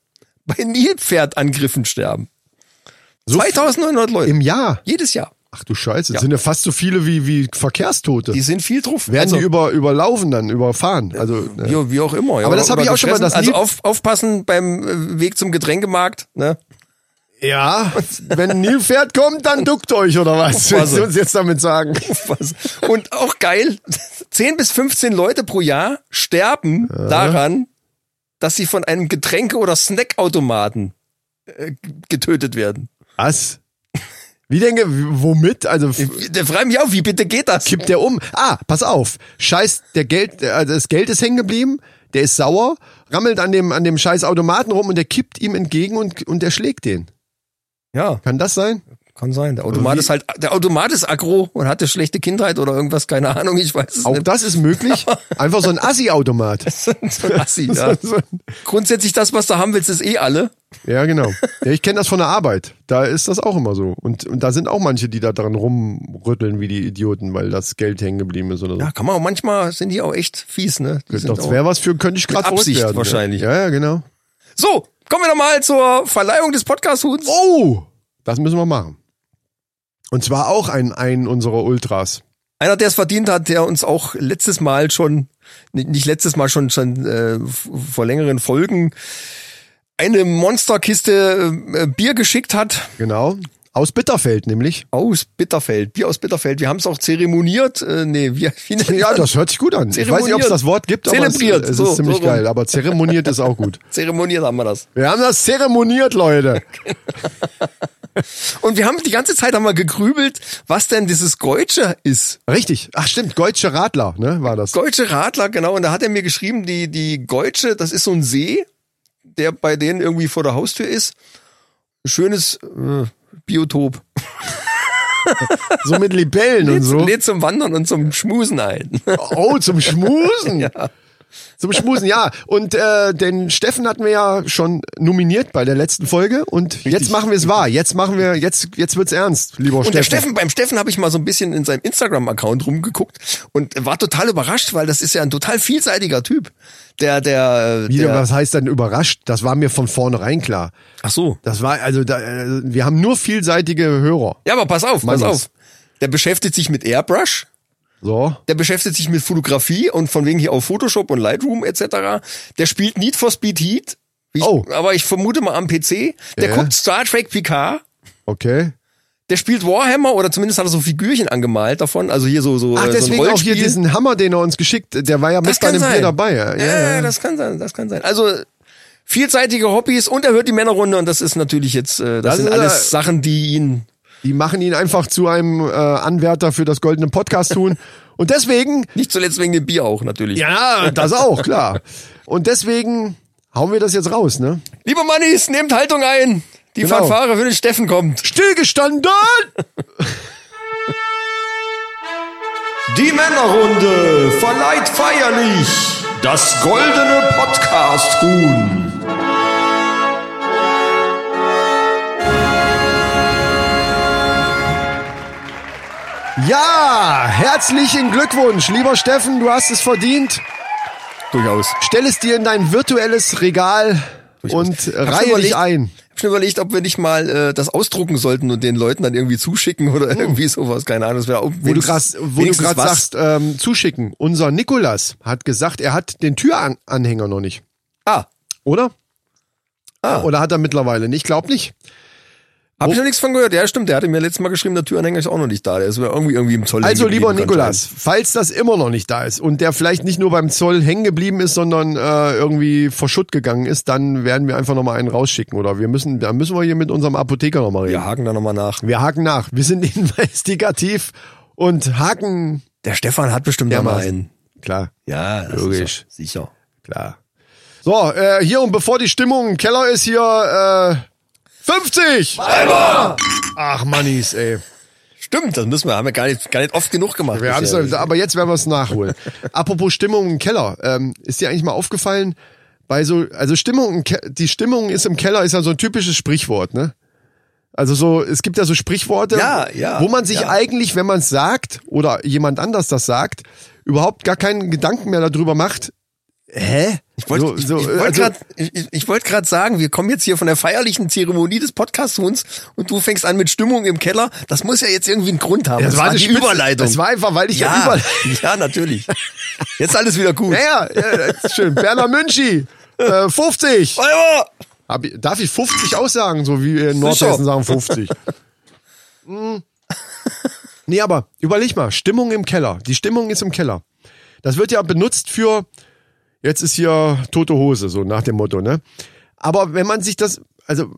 bei Nilpferdangriffen sterben. So 2900 Leute. Im Jahr. Jedes Jahr. Ach du Scheiße, das Ja. sind ja fast so viele wie, wie Verkehrstote. Die sind viel drauf. Werden Also- die über, überlaufen dann, überfahren. Also, äh, Wie, wie auch immer. Ja. Aber das habe ich auch schon mal, das Also auf, aufpassen beim äh, Weg zum Getränkemarkt. Ne? Ja, wenn ein Nilpferd kommt, dann duckt euch oder was? Willst du uns jetzt damit sagen? Was? Und auch geil, 10 bis 15 Leute pro Jahr sterben daran, dass sie von einem Getränke- oder Snackautomaten äh, getötet werden. Was? Wie denke, womit? Also, Der fragt mich auch, wie bitte geht das? kippt der um? Ah, pass auf. Scheiß, der Geld, also das Geld ist hängen geblieben, der ist sauer, rammelt an dem, an dem scheiß Automaten rum und der kippt ihm entgegen und, und der schlägt den. Ja, Kann das sein? kann sein. Der Automat ist halt, der Automat ist aggro und hatte schlechte Kindheit oder irgendwas, keine Ahnung, ich weiß es Auch nicht. das ist möglich. Einfach so ein Assi-Automat. so ein Assi, ja. So- so- Grundsätzlich das, was du haben willst, ist eh alle. Ja, genau. Ja, ich kenne das von der Arbeit. Da ist das auch immer so. Und, und da sind auch manche, die da dran rumrütteln wie die Idioten, weil das Geld hängen geblieben ist oder so. Ja, kann man auch, manchmal sind die auch echt fies, ne? Die sind das wäre was für, könnte ich gerade Absicht werden. wahrscheinlich. Ja, ja, genau. So, kommen wir doch mal zur Verleihung des Podcast-Huts. Oh, das müssen wir machen. Und zwar auch ein, ein unserer Ultras. Einer, der es verdient hat, der uns auch letztes Mal schon, nicht letztes Mal schon, schon äh, vor längeren Folgen eine Monsterkiste äh, Bier geschickt hat Genau. Aus Bitterfeld nämlich. aus Bitterfeld. Bier aus Bitterfeld. Wir haben es auch zeremoniert. Äh, nee, wie, wie Ja, das hört sich gut an. Ich weiß nicht, ob es das Wort gibt, aber es, Zelebriert. es ist So, ziemlich so geil. Aber zeremoniert ist auch gut. Zeremoniert haben wir das. Wir haben das zeremoniert, Leute. Und wir haben die ganze Zeit haben wir gegrübelt, was denn dieses Geutsche ist. Richtig. Ach stimmt, Deutsche Radler, ne, war das. Deutsche Radler, genau. Und da hat er mir geschrieben, die, die Geutsche, das ist so ein See, der bei denen irgendwie vor der Haustür ist. Ein schönes äh, Biotop. So mit Libellen und Lädt, so. lädt zum Wandern und zum Schmusen ein. Oh, zum Schmusen. Ja. Zum Schmusen, ja. Und äh, den Steffen hatten wir ja schon nominiert bei der letzten Folge. Und jetzt machen wir es wahr. Jetzt machen wir, jetzt, jetzt wird's ernst, lieber Und Steffen. der Steffen, beim Steffen habe ich mal so ein bisschen in seinem Instagram-Account rumgeguckt und war total überrascht, weil das ist ja ein total vielseitiger Typ. Der, der, Wieder, der was heißt dann überrascht? Das war mir von vornherein klar. Ach so. Das war, also, da, äh, wir haben nur vielseitige Hörer. Ja, aber pass auf, pass Mannes. auf. Der beschäftigt sich mit Airbrush. So. Der beschäftigt sich mit Fotografie und von wegen hier auf Photoshop und Lightroom etc. Der spielt Need for Speed Heat. Ich, Oh. Aber ich vermute mal am PC. Der Ja. guckt Star Trek Picard. Okay. Der spielt Warhammer oder zumindest hat er so Figürchen angemalt davon. Also hier so so Ach, äh, so deswegen auch hier diesen Hammer, den er uns geschickt, der war ja mit bei dem Bier dabei. Ja, Ja, ja, das kann sein, das kann sein. Also vielseitige Hobbys und er hört die Männerrunde und das ist natürlich jetzt, äh, das, Das sind alles Sachen, die ihn. Die machen ihn einfach zu einem äh, Anwärter für das goldene Podcast tun. Und deswegen, Nicht zuletzt wegen dem Bier auch natürlich. ja, das auch, klar. Und deswegen hauen wir das jetzt raus, ne? Lieber Mannis, nehmt Haltung ein. Die Genau. Fanfare für den Steffen kommt. Stillgestanden! Die Männerrunde verleiht feierlich das goldene Podcast-Huhn. Ja, herzlichen Glückwunsch, lieber Steffen, du hast es verdient. Durchaus. Stell es dir in dein virtuelles Regal und Hab's reihe überlegt, dich ein. hab schon überlegt, ob wir nicht mal äh, das ausdrucken sollten und den Leuten dann irgendwie zuschicken oder irgendwie sowas. Keine Ahnung. Das wäre auch Wo du gerade sagst, ähm, zuschicken. Unser Nikolas hat gesagt, er hat den Türanhänger noch nicht. Ah. Oder? Ah. Oder hat er mittlerweile nicht? Glaub nicht. Hab ich noch nichts von gehört. Ja, stimmt. Der hatte mir letztes Mal geschrieben, der Türanhänger ist auch noch nicht da. Der ist irgendwie irgendwie im Zoll. Also lieber Nikolas, falls das immer noch nicht da ist und der vielleicht nicht nur beim Zoll hängen geblieben ist, sondern äh, irgendwie verschutt gegangen ist, dann werden wir einfach nochmal einen rausschicken. Oder wir müssen, da müssen wir hier mit unserem Apotheker nochmal reden. Wir haken da nochmal nach. Wir haken nach. Wir sind investigativ und haken. Der Stefan hat bestimmt da mal einen. Klar, Ja, Logisch. Sicher. klar. So, äh, hier und bevor die Stimmung im Keller ist, hier äh, 50! Ach Mannis, ey. Stimmt, das müssen wir, haben wir gar nicht, gar nicht oft genug gemacht. Wir haben's, bisher. aber jetzt werden wir es nachholen. Apropos Stimmung im Keller, ähm, ist dir eigentlich mal aufgefallen, bei so, also Stimmung, die Stimmung ist im Keller ist ja so ein typisches Sprichwort, ne? Also so, es gibt ja so Sprichworte, Ja, ja, wo man sich ja. eigentlich, wenn man es sagt oder jemand anders das sagt, überhaupt gar keinen Gedanken mehr darüber macht. Hä? Ich wollte So- so, ich wollte also- gerade sagen, wir kommen jetzt hier von der feierlichen Zeremonie des Podcasts und du fängst an mit Stimmung im Keller. Das muss ja jetzt irgendwie einen Grund haben. Das war die die Spitze- Überleitung. das war einfach, weil ich ja ja, überle- ja, natürlich. Jetzt alles wieder gut. Naja, ja, das ist schön. Berner Münchi, äh, 50. Feuer! Hab ich, darf ich 50 aussagen, so wie wir in Nordhessen sagen 50? Hm. Nee, aber überleg mal, Stimmung im Keller. Die Stimmung ist im Keller. Das wird ja benutzt für, jetzt ist hier tote Hose, so nach dem Motto, ne? Aber wenn man sich das, also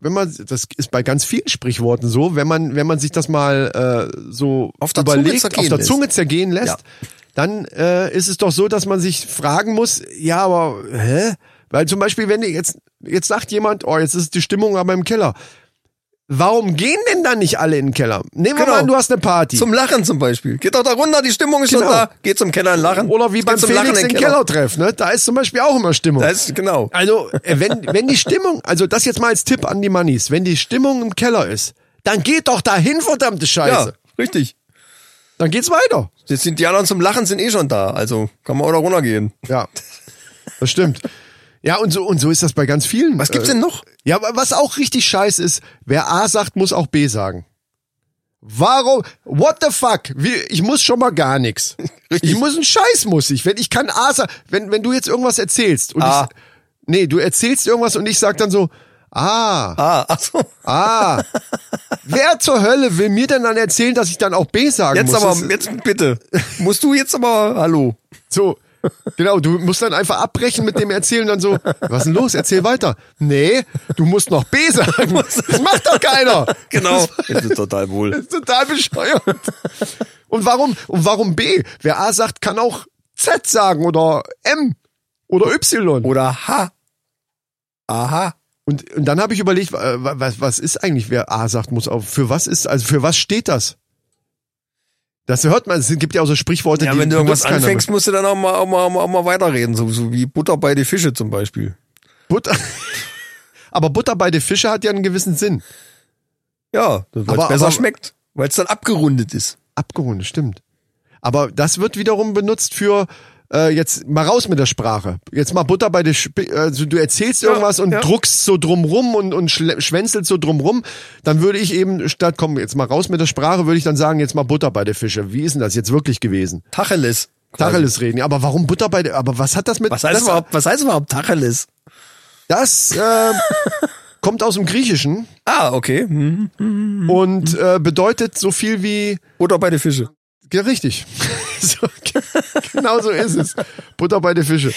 wenn man, das ist bei ganz vielen Sprichworten so, wenn man, wenn man sich das mal äh, so Auf der Zunge überlegt, zergehen auf der lässt. Zunge zergehen lässt, Ja. dann äh, ist es doch so, dass man sich fragen muss, ja, aber hä? Weil zum Beispiel, wenn jetzt, jetzt sagt jemand, oh, jetzt ist die Stimmung aber im Keller. Warum gehen denn dann nicht alle in den Keller? Nehmen wir Genau. mal an, du hast eine Party. Zum Lachen zum Beispiel. Geht doch da runter, die Stimmung ist Genau. schon da. Geht zum Keller und lachen. Oder wie beim zum Felix Lachen in in Kellertreff, ne? Da ist zum Beispiel auch immer Stimmung. Da ist, genau. Also, äh, wenn, wenn die Stimmung, also das jetzt mal als Tipp an die Mannis, wenn die Stimmung im Keller ist, dann geht doch dahin, verdammte Scheiße. Ja, richtig. Dann geht's weiter. Jetzt sind die anderen zum Lachen sind eh schon da. Also kann man auch da runtergehen. Ja. Das stimmt. Ja, und so, und so ist das bei ganz vielen. Was gibt's äh, denn noch? Ja, aber was auch richtig scheiße ist, wer A sagt, muss auch B sagen. Warum? What the fuck? Wie, ich muss schon mal gar nichts. Ich muss einen Scheiß muss ich. Wenn ich kann A sagen, wenn, wenn du jetzt irgendwas erzählst und A. ich, nee, du erzählst irgendwas und ich sag dann so, ah, Ah, ach so. ah. Wer zur Hölle will mir denn dann erzählen, dass ich dann auch B sagen Jetzt muss? aber, Das- jetzt bitte. Musst du jetzt aber, hallo. So, genau, du musst dann einfach abbrechen mit dem Erzählen dann so, was ist denn los? Erzähl weiter. Nee, du musst noch B sagen. Das macht doch keiner. Genau. Das ist total wohl. Das ist total bescheuert. Und warum, und warum B? Wer A sagt, kann auch Z sagen oder M oder Y. Oder ha. Aha. Und, und dann habe ich überlegt, was, was ist eigentlich, wer A sagt, muss auch, für was ist, also für was steht das? Das hört man, es gibt ja auch so Sprichworte, Ja, die wenn du irgendwas anfängst, musst du dann auch mal, auch mal, auch mal, auch mal weiterreden. So, so wie Butter bei die Fische zum Beispiel. Butter. Aber Butter bei den Fische hat ja einen gewissen Sinn. Ja, weil es besser aber- schmeckt. Weil es dann abgerundet ist. Abgerundet, stimmt. Aber das wird wiederum benutzt für äh, jetzt mal raus mit der Sprache. Jetzt mal Butter bei der Sp also du erzählst irgendwas und ja. druckst so drumrum und, und schwänzelst so drumrum, dann würde ich eben statt komm jetzt mal raus mit der Sprache, würde ich dann sagen, jetzt mal Butter bei der Fische. Wie ist denn das jetzt wirklich gewesen? Tacheles. Tacheles reden. Ja, Aber warum Butter bei der aber was hat das mit Was heißt das, überhaupt, was heißt überhaupt Tacheles? Das äh, kommt aus dem Griechischen Ah, okay. Hm. und äh, bedeutet so viel wie Butter bei die Fische. Ja, richtig. so, genau so ist es. Butter bei den Fische.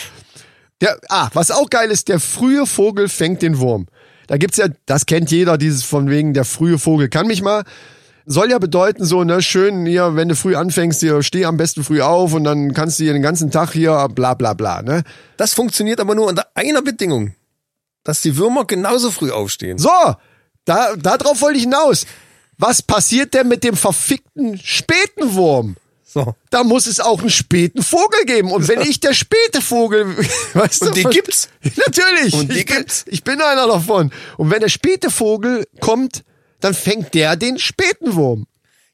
Der, ah, was auch geil ist, der frühe Vogel fängt den Wurm. Da gibt's ja, das kennt jeder, dieses von wegen, der frühe Vogel kann mich mal. Soll ja bedeuten, so, ne, schön hier, wenn du früh anfängst, hier, steh am besten früh auf und dann kannst du hier den ganzen Tag hier, bla, bla, bla, ne? Das funktioniert aber nur unter einer Bedingung. Dass die Würmer genauso früh aufstehen. So, da, da drauf wollte ich hinaus. Was passiert denn mit dem verfickten späten Wurm? So. Da muss es auch einen späten Vogel geben. Und wenn ich der späte Vogel, weißt du, Und die ver- gibt's. Natürlich. Und die ich bin, gibt's. Ich bin einer davon. Und wenn der späte Vogel kommt, dann fängt der den späten Wurm.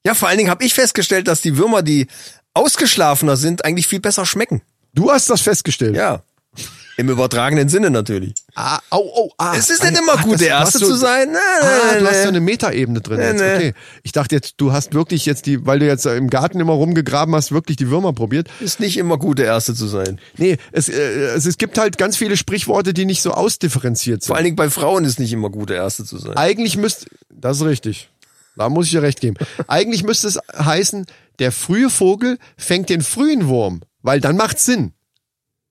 Ja, vor allen Dingen habe ich festgestellt, dass die Würmer, die ausgeschlafener sind, eigentlich viel besser schmecken. Du hast das festgestellt. Ja. Im übertragenen Sinne natürlich. Ah, au, oh, ah. Es ist nicht immer ah, gut, der Erste so- zu sein. Nee, Ah, nee, du hast so eine Metaebene drin jetzt. Okay. Ich dachte jetzt, du hast wirklich jetzt die, weil du jetzt im Garten immer rumgegraben hast, wirklich die Würmer probiert. Ist nicht immer gut, der Erste zu sein. Nee, es, äh, es, es gibt halt ganz viele Sprichworte, die nicht so ausdifferenziert sind. Vor allen Dingen bei Frauen ist nicht immer gut, der Erste zu sein. Eigentlich müsste, das ist richtig. Da muss ich dir recht geben. Eigentlich müsste es heißen, der frühe Vogel fängt den frühen Wurm, weil dann macht's Sinn.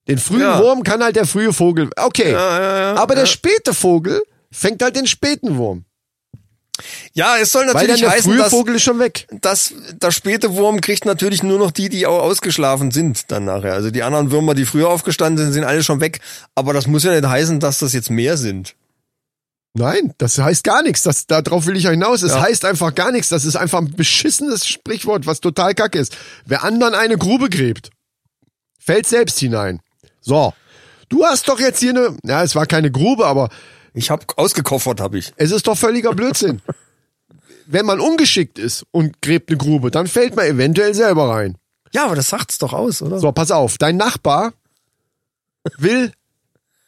Den frühen Ja. Wurm kann halt der frühe Vogel. Okay. Ja, Aber der späte Vogel fängt halt den späten Wurm. Ja, es soll Weil natürlich der heißen, frühe dass, Vogel ist schon weg. dass der späte Wurm kriegt natürlich nur noch die, die auch ausgeschlafen sind dann nachher. Also die anderen Würmer, die früher aufgestanden sind, sind alle schon weg. Aber das muss ja nicht heißen, dass das jetzt mehr sind. Nein, das heißt gar nichts. Das, darauf will ich ja hinaus. Es Ja. heißt einfach gar nichts. Das ist einfach ein beschissenes Sprichwort, was total kacke ist. Wer anderen eine Grube gräbt, fällt selbst hinein. So. Du hast doch jetzt hier eine, ja, es war keine Grube, aber Ich hab ausgekoffert, hab ich. es ist doch völliger Blödsinn. Wenn man ungeschickt ist und gräbt eine Grube, dann fällt man eventuell selber rein. Ja, aber das sagt's doch aus, oder? So, pass auf. Dein Nachbar will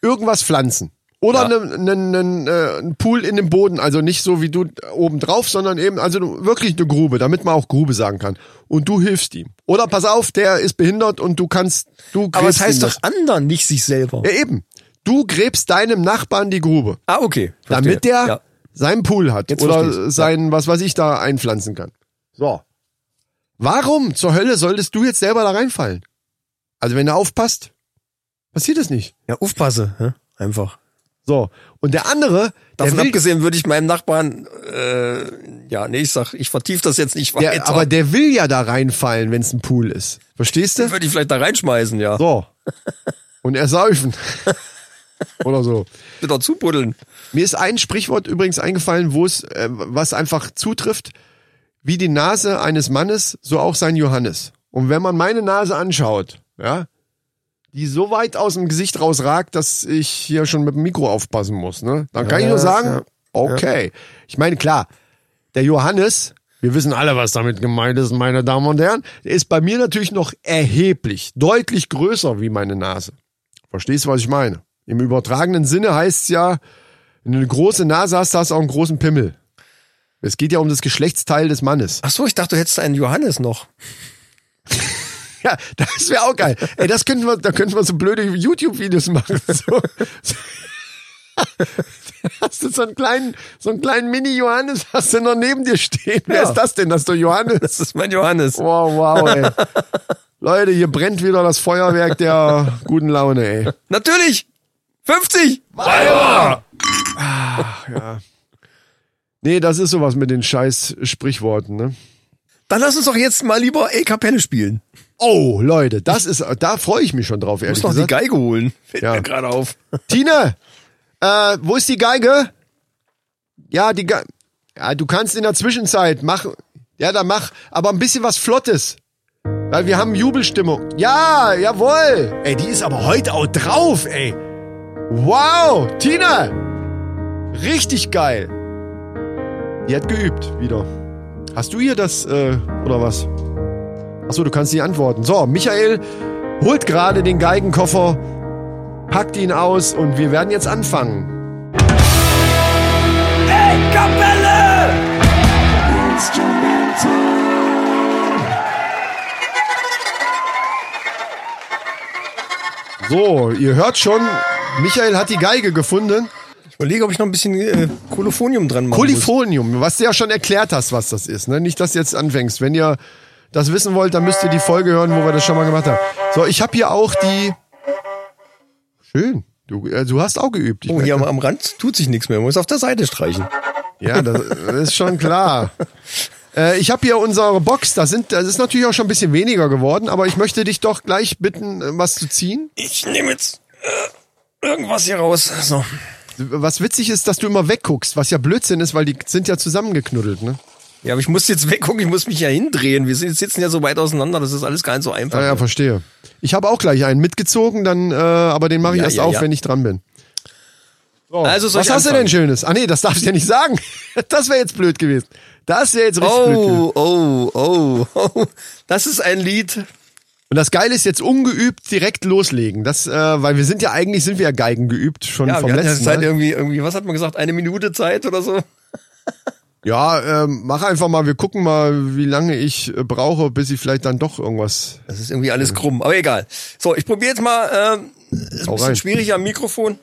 irgendwas pflanzen. Oder Ja. einen ne, ne, äh, einen Pool in dem Boden, also nicht so wie du oben drauf, sondern eben also wirklich eine Grube, damit man auch Grube sagen kann. Und du hilfst ihm. Oder pass auf, der ist behindert und du kannst, du Aber ihm heißt das. doch anderen, nicht sich selber. Ja, eben. Du gräbst deinem Nachbarn die Grube, Ah, okay. Verstehe. damit der Ja. seinen Pool hat Jetzt oder sein, was weiß ich, da einpflanzen kann. So. Warum zur Hölle solltest du jetzt selber da reinfallen? Also wenn du aufpasst, passiert es nicht. Ja, aufpasse, hä? einfach. So. Und der andere, der Davon will, abgesehen würde ich meinem Nachbarn, äh, ja, nee, ich sag, ich vertief das jetzt nicht weiter. der, aber der will ja da reinfallen, wenn es ein Pool ist. Verstehst du? würde ich vielleicht da reinschmeißen, ja. So. Und ersäufen. Oder so. Wieder zubuddeln. Mir ist ein Sprichwort übrigens eingefallen, wo es, äh, was einfach zutrifft, wie die Nase eines Mannes, so auch sein Johannes. Und wenn man meine Nase anschaut, ja, die so weit aus dem Gesicht rausragt, dass ich hier schon mit dem Mikro aufpassen muss, ne? Dann kann ich nur sagen, okay. Ich meine, klar, der Johannes, wir wissen alle, was damit gemeint ist, meine Damen und Herren, der ist bei mir natürlich noch erheblich, deutlich größer wie meine Nase. Verstehst du, was ich meine? Im übertragenen Sinne heißt es ja, wenn du eine große Nase hast, hast du auch einen großen Pimmel. Es geht ja um das Geschlechtsteil des Mannes. Ach so, ich dachte, du hättest einen Johannes noch. Ja, das wäre auch geil. Ey, das könnten wir, da könnten wir so blöde YouTube-Videos machen. So. Hast du so einen kleinen, so einen kleinen Mini-Johannes, hast du noch neben dir stehen. Wer Ja. ist das denn? Das ist der Johannes. Das ist mein Johannes. Wow, wow, ey. Leute, hier brennt wieder das Feuerwerk der guten Laune, ey. Natürlich! 50! Nee, das ist sowas mit den scheiß Sprichworten, ne? Dann lass uns doch jetzt mal lieber E-Kapelle spielen. Oh, Leute, das ist, da freue ich mich schon drauf, Du ehrlich musst noch die gesagt. Geige holen. Fällt Ja. mir gerade auf. Tine, äh, wo ist die Geige? Ja, die Geige. Ja, du kannst in der Zwischenzeit mach, ja, dann mach, aber ein bisschen was Flottes. Weil wir haben Jubelstimmung. Ja, jawohl. Ey, die ist aber heute auch drauf, ey. Wow, Tina. Richtig geil. Die hat geübt, wieder. Hast du ihr das, äh, oder was? Achso, du kannst nicht antworten. So, Michael holt gerade den Geigenkoffer, packt ihn aus und wir werden jetzt anfangen. So, ihr hört schon, Michael hat die Geige gefunden. Ich überlege, ob ich noch ein bisschen äh, Kolophonium dran mache. Polyphonium, was du ja schon erklärt hast, was das ist. Ne? Nicht, dass du jetzt anfängst. Wenn ihr das wissen wollt, dann müsst ihr die Folge hören, wo wir das schon mal gemacht haben. So, ich habe hier auch die... Schön. Du, äh, du hast auch geübt. Ich Oh, hier am, das. am Rand tut sich nichts mehr. Man muss auf der Seite streichen. Ja, das, das ist schon klar. Äh, ich habe hier unsere Box, da sind, das ist natürlich auch schon ein bisschen weniger geworden, aber ich möchte dich doch gleich bitten, äh, was zu ziehen. Ich nehme jetzt äh, irgendwas hier raus. So. Was witzig ist, dass du immer wegguckst, was ja Blödsinn ist, weil die sind ja zusammengeknuddelt, ne? Ja, aber ich muss jetzt weggucken, ich muss mich ja hindrehen. Wir sind- sitzen ja so weit auseinander, das ist alles gar nicht so einfach. Ja, ja, verstehe. Ich habe auch gleich einen mitgezogen, dann, äh, aber den mache ich Ja, erst ja, auf, ja. wenn ich dran bin. So, Also was hast du denn Schönes? Ah nee, das darfst du ja nicht sagen. Das wäre jetzt blöd gewesen. Das wäre jetzt richtig blöd gewesen. Oh, oh, oh, oh. Das ist ein Lied Und das Geile ist jetzt ungeübt direkt loslegen. Das, äh, weil wir sind ja eigentlich sind wir ja Geigen geübt schon Ja, vom wir hatten ja letzten Zeit Mal. irgendwie, irgendwie, was hat man gesagt, eine Minute Zeit oder so? Ja, ähm, mach einfach mal. Wir gucken mal, wie lange ich äh, brauche, bis ich vielleicht dann doch irgendwas. Das ist irgendwie alles krumm, aber egal. So, ich probiere jetzt mal, ähm, ist ein bisschen schwierig am Mikrofon.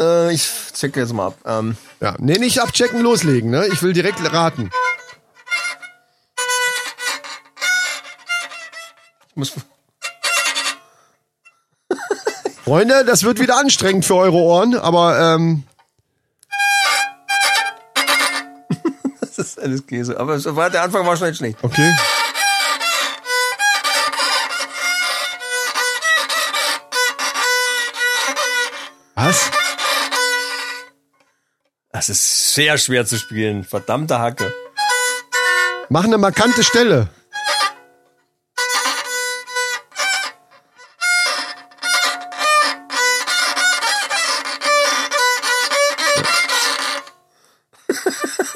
Äh, ich checke jetzt mal ab. Ähm, Ja, nee, nicht abchecken, loslegen. Ne, ich will direkt raten. ich muss, Freunde, das wird wieder anstrengend für eure Ohren, aber ähm, das ist alles Käse. Aber war, der Anfang war schon nicht schlecht. okay. Was? Das ist sehr schwer zu spielen. Verdammte Hacke. Mach eine markante Stelle.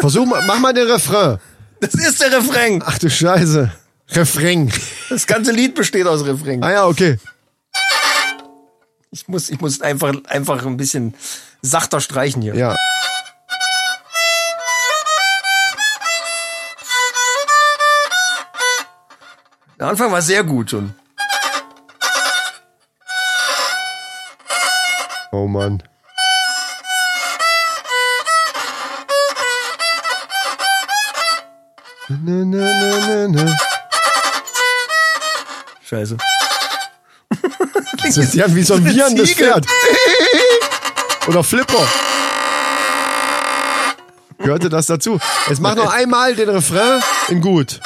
Versuch mal, mach mal den Refrain. Das ist der Refrain. Ach du Scheiße. Refrain. Das ganze Lied besteht aus Refrain. Ah ja, okay. Ich muss, ich muss einfach, einfach ein bisschen sachter streichen hier. Ja. Der Anfang war sehr gut schon. Oh Mann. Na, na, na, na, na. Scheiße. Das ist ja wie so ein wieherndes. Pferd. Oder Flipper. Gehörte das dazu? Jetzt mach noch einmal den Refrain in gut.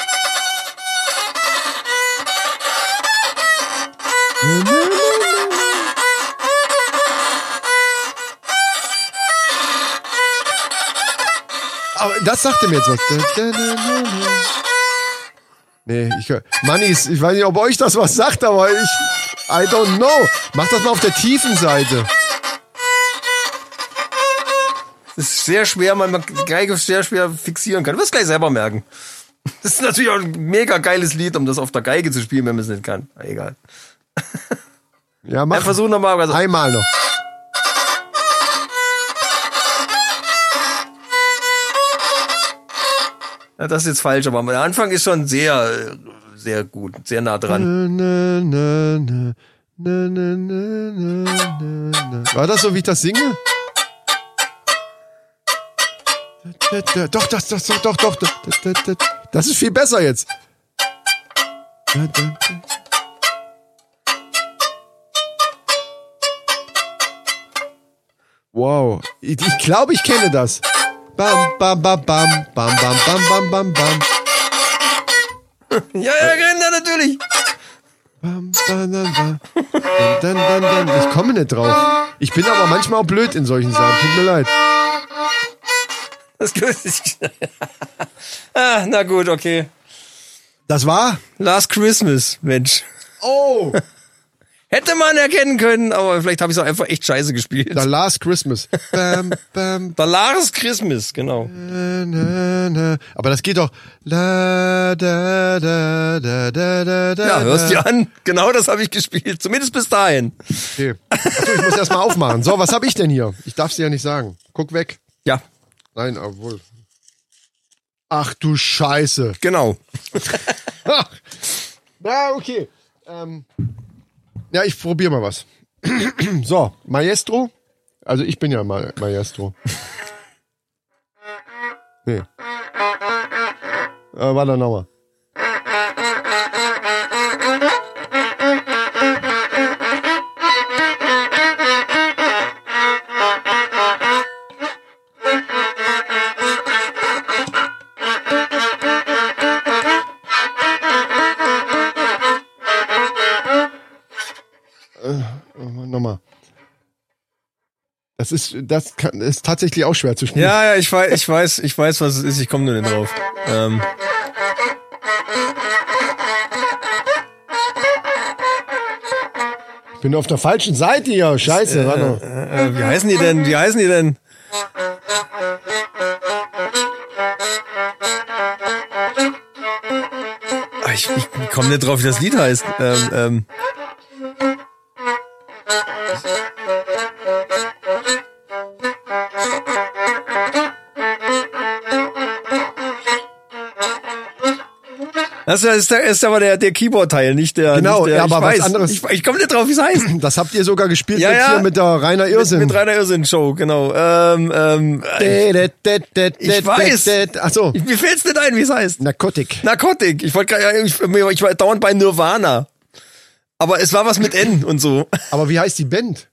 Das sagte mir jetzt was. Nee, ich hör- Mannis, ich weiß nicht, ob euch das was sagt, aber ich. I don't know. Mach das mal auf der tiefen Seite. Das ist sehr schwer, weil man Geige sehr schwer fixieren kann. Du wirst gleich selber merken. Das ist natürlich auch ein mega geiles Lied, um das auf der Geige zu spielen, wenn man es nicht kann. Egal. Ja, mach. Ja, versuch nochmal. Also, Einmal noch. Ja, das ist jetzt falsch, aber der Anfang ist schon sehr, sehr gut, sehr nah dran. War das so, wie ich das singe? Doch, das, das, doch, doch, doch. Das ist viel besser jetzt. Wow, ich glaube, ich kenne das. Bam, bam, bam, bam, bam, bam, bam, bam, bam, bam. Ja, ja, ja, natürlich. Bam, bam, bam, bam. Dann, dann, dann, dann. Ich komme nicht drauf. Ich bin aber manchmal auch blöd in solchen Sachen. Tut mir leid. Das ah, na gut, okay. Das war? Last Christmas, Mensch. Oh! Hätte man erkennen können, aber vielleicht habe ich es auch einfach echt scheiße gespielt. The Last Christmas. Bam, bam, The Last Christmas, genau. na, na, na. Aber das geht doch. La, da, da, da, da, da, da. Ja, hörst da. dir an. Genau das habe ich gespielt. Zumindest bis dahin. Okay. Achso, ich muss erst mal aufmachen. So, was habe ich denn hier? Ich darf dir ja nicht sagen. Guck weg. Ja, Nein, obwohl. Ach du Scheiße. genau. Na, okay. Ähm, ja, ich probiere mal was. so, Maestro. Also ich bin ja Ma Maestro. Nee. Äh, warte nochmal. Nochmal. Das ist, das kann, ist tatsächlich auch schwer zu spielen. Ja, ja, ich weiß, ich weiß, ich weiß, was es ist. Ich komme nur nicht drauf. Ähm, Ich bin auf der falschen Seite hier. Scheiße, warte. äh, wie heißen die denn? Wie heißen die denn? Ah, Ich ich, ich komme nicht drauf, wie das Lied heißt. Ähm, ähm. Das ist, der, ist aber der, der Keyboard-Teil, nicht der. Genau, nicht der, ja, aber ich was weiß. anderes- Ich, ich komme nicht drauf, wie es heißt. Das habt ihr sogar gespielt Ja, mit, ja. hier mit der Rainer Irrsinn. Mit, mit Rainer Irrsinn-Show, genau. Ähm, ähm, ich weiß. Achso, Ich, mir fällt's nicht ein, wie es heißt. Narkotik. Narkotik. Ich wollte gerade, ich, ich war dauernd bei Nirvana. Aber es war was mit N und so. Aber wie heißt die Band?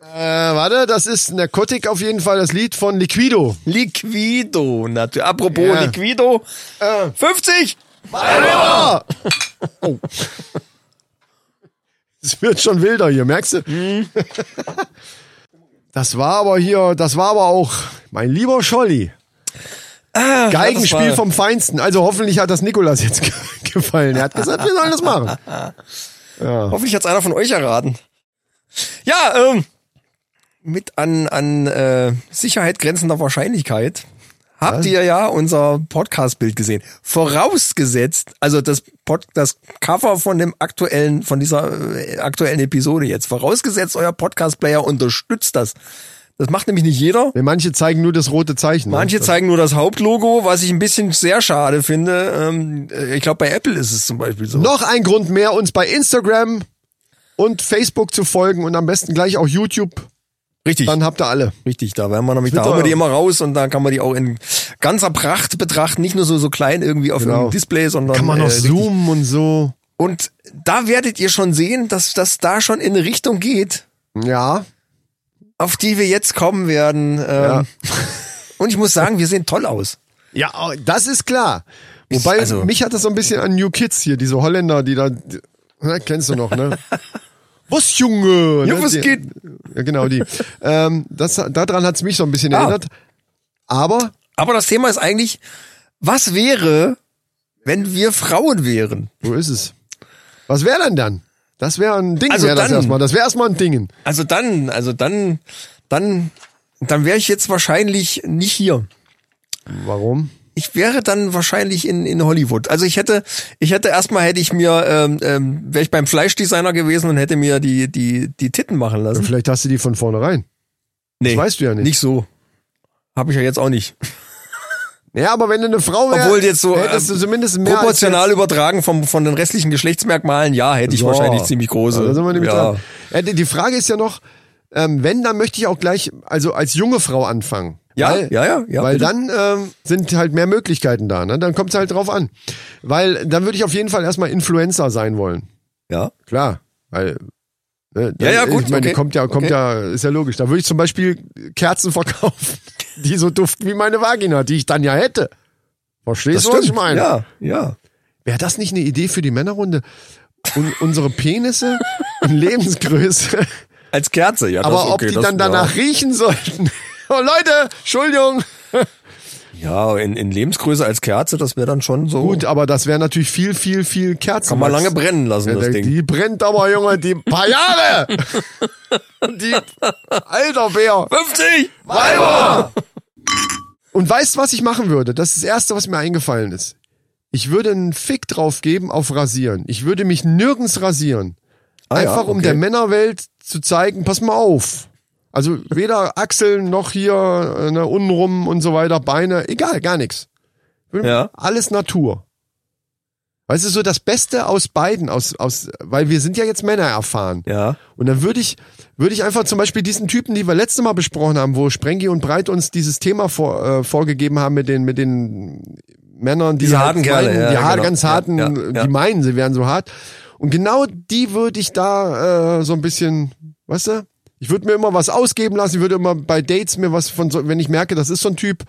Äh, warte, das ist Narkotik auf jeden Fall, das Lied von Liquido. Liquido, natürlich. Apropos Ja. Liquido. Äh, 50! Weiter! oh. Es wird schon wilder hier, merkst du? Mhm. Das war aber hier, das war aber auch mein lieber Scholli. Ah, Geigenspiel vom Feinsten. Also hoffentlich hat das Nikolas jetzt ge- gefallen. Er hat gesagt, wir sollen das machen. Ja. Hoffentlich hat's einer von euch erraten. Ja, ähm, mit an, an äh, Sicherheit grenzender Wahrscheinlichkeit habt ihr ja unser Podcast-Bild gesehen. Vorausgesetzt, also das, Pod, das Cover von dem aktuellen, von dieser äh, aktuellen Episode jetzt, vorausgesetzt, euer Podcast-Player unterstützt das. Das macht nämlich nicht jeder. Nee, Manche zeigen nur das rote Zeichen. ne? Manche zeigen nur das Hauptlogo, was ich ein bisschen sehr schade finde. Ähm, äh, ich glaube, bei Apple ist es zum Beispiel so. Noch ein Grund mehr, uns bei Instagram und Facebook zu folgen und am besten gleich auch YouTube. Richtig. Dann habt ihr alle. Richtig, da werden wir nämlich, da hauen wir die immer raus und da kann man die auch in ganzer Pracht betrachten, nicht nur so, so klein irgendwie auf Genau. dem Display, sondern Kann man noch äh, zoomen und so. Und da werdet ihr schon sehen, dass das da schon in eine Richtung geht, Ja. auf die wir jetzt kommen werden. Ähm, Ja. Und ich muss sagen, wir sehen toll aus. Ja, oh, das ist klar. Wobei, also- mich hat das so ein bisschen an New Kids hier, diese Holländer, die da, na, kennst du noch, ne? Was, Junge? Ja, was die, geht? Ja, genau, die. ähm, das, daran hat's mich so ein bisschen Ah. erinnert. Aber, Aber das Thema ist eigentlich, was wäre, wenn wir Frauen wären? wo ist es? Was wäre denn dann? Das wäre ein Ding, Also wäre das erstmal. Das wäre erstmal ein Ding. Also dann, also dann, dann, dann wäre ich jetzt wahrscheinlich nicht hier. Warum? Ich wäre dann wahrscheinlich in, in Hollywood. Also ich hätte, ich hätte erstmal hätte ich mir, ähm, ähm, wäre ich beim Fleischdesigner gewesen und hätte mir die, die, die Titten machen lassen. Vielleicht hast du die von vornherein. Nee, weißt du ja nicht. Nicht so. Habe ich ja jetzt auch nicht. Ja, aber wenn du eine Frau wärst, Obwohl jetzt so hättest du ähm, zumindest mehr proportional übertragen vom, von den restlichen Geschlechtsmerkmalen, ja, hätte ich So. wahrscheinlich ziemlich große. Da sind wir nämlich ja. dran. Ja, die die Frage ist ja noch, ähm, wenn, dann möchte ich auch gleich, also als junge Frau anfangen. Ja, weil, ja, ja, ja, Weil bitte. dann ähm, sind halt mehr Möglichkeiten da. Ne? Dann kommt es halt drauf an. Weil dann würde ich auf jeden Fall erstmal Influencer sein wollen. Ja. Klar. Weil, ne, Ja, ja, gut, Ich meine, okay. kommt ja, kommt Okay. ja, ist ja logisch. Da würde ich zum Beispiel Kerzen verkaufen, die so duften wie meine Vagina, die ich dann ja hätte. Verstehst du, was ich meine? Ja, ja. Wäre das nicht eine Idee für die Männerrunde? Un unsere Penisse in Lebensgröße, Als Kerze, ja. das aber ist ob okay, die das- dann danach riechen sollten. Oh Leute, Entschuldigung. Ja, in, in Lebensgröße als Kerze, das wäre dann schon so. Gut, aber das wäre natürlich viel, viel, viel Kerzen. Kann man lange brennen lassen, Ja, das Ding. Die brennt aber, Junge, die paar Jahre. die, alter Bär. 50! Weiber! Und weißt, was ich machen würde? Das ist das Erste, was mir eingefallen ist. Ich würde einen Fick drauf geben auf Rasieren. Ich würde mich nirgends rasieren. Ah ja, Einfach um okay. der Männerwelt zu zeigen, pass mal auf. Also weder Achseln noch hier äh, ne, untenrum und so weiter, Beine, egal, gar nichts. Ja. Alles Natur. Weißt du, so das Beste aus beiden, aus, aus, weil wir sind ja jetzt Männer erfahren. Ja. Und dann würde ich, würde ich einfach zum Beispiel diesen Typen, die wir letzte Mal besprochen haben, wo Sprengi und Breit uns dieses Thema vor, äh, vorgegeben haben mit den, mit den Männern, die Diese halt harten Kerle, meinen, ja, die hart, genau. ganz harten, ja, ja. die meinen, sie wären so hart. Und genau die würde ich da äh, so ein bisschen, weißt du, ich würde mir immer was ausgeben lassen, ich würde immer bei Dates mir was von so, wenn ich merke, das ist so ein Typ,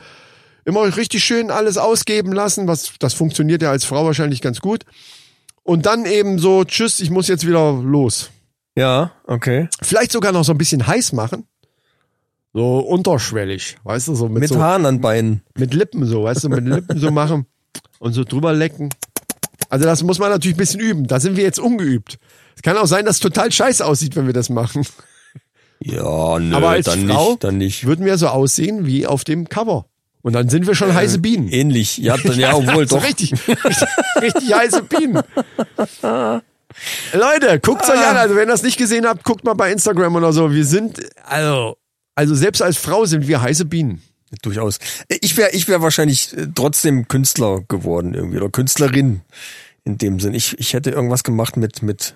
immer richtig schön alles ausgeben lassen, was das funktioniert ja als Frau wahrscheinlich ganz gut. Und dann eben so, tschüss, ich muss jetzt wieder los. Ja, okay. Vielleicht sogar noch so ein bisschen heiß machen. So unterschwellig, weißt du, so mit, Mit so, Haaren an Beinen. mit Lippen so, weißt du, mit Lippen so machen und so drüber lecken. Also das muss man natürlich ein bisschen üben. Da sind wir jetzt ungeübt. Es kann auch sein, dass es total scheiße aussieht, wenn wir das machen. Ja, nö, Aber als dann Frau nicht, dann nicht. würden wir so aussehen wie auf dem Cover. Und dann sind wir schon heiße Bienen. Ähnlich. Ja, dann, ja obwohl doch. richtig, richtig, richtig heiße Bienen. Leute, guckt's euch an. Also wenn ihr das nicht gesehen habt, guckt mal bei Instagram oder so. Wir sind, also, also selbst als Frau sind wir heiße Bienen. Durchaus. Ich wäre ich wär wahrscheinlich äh, trotzdem Künstler geworden irgendwie oder Künstlerin in dem Sinn. Ich, ich hätte irgendwas gemacht mit, mit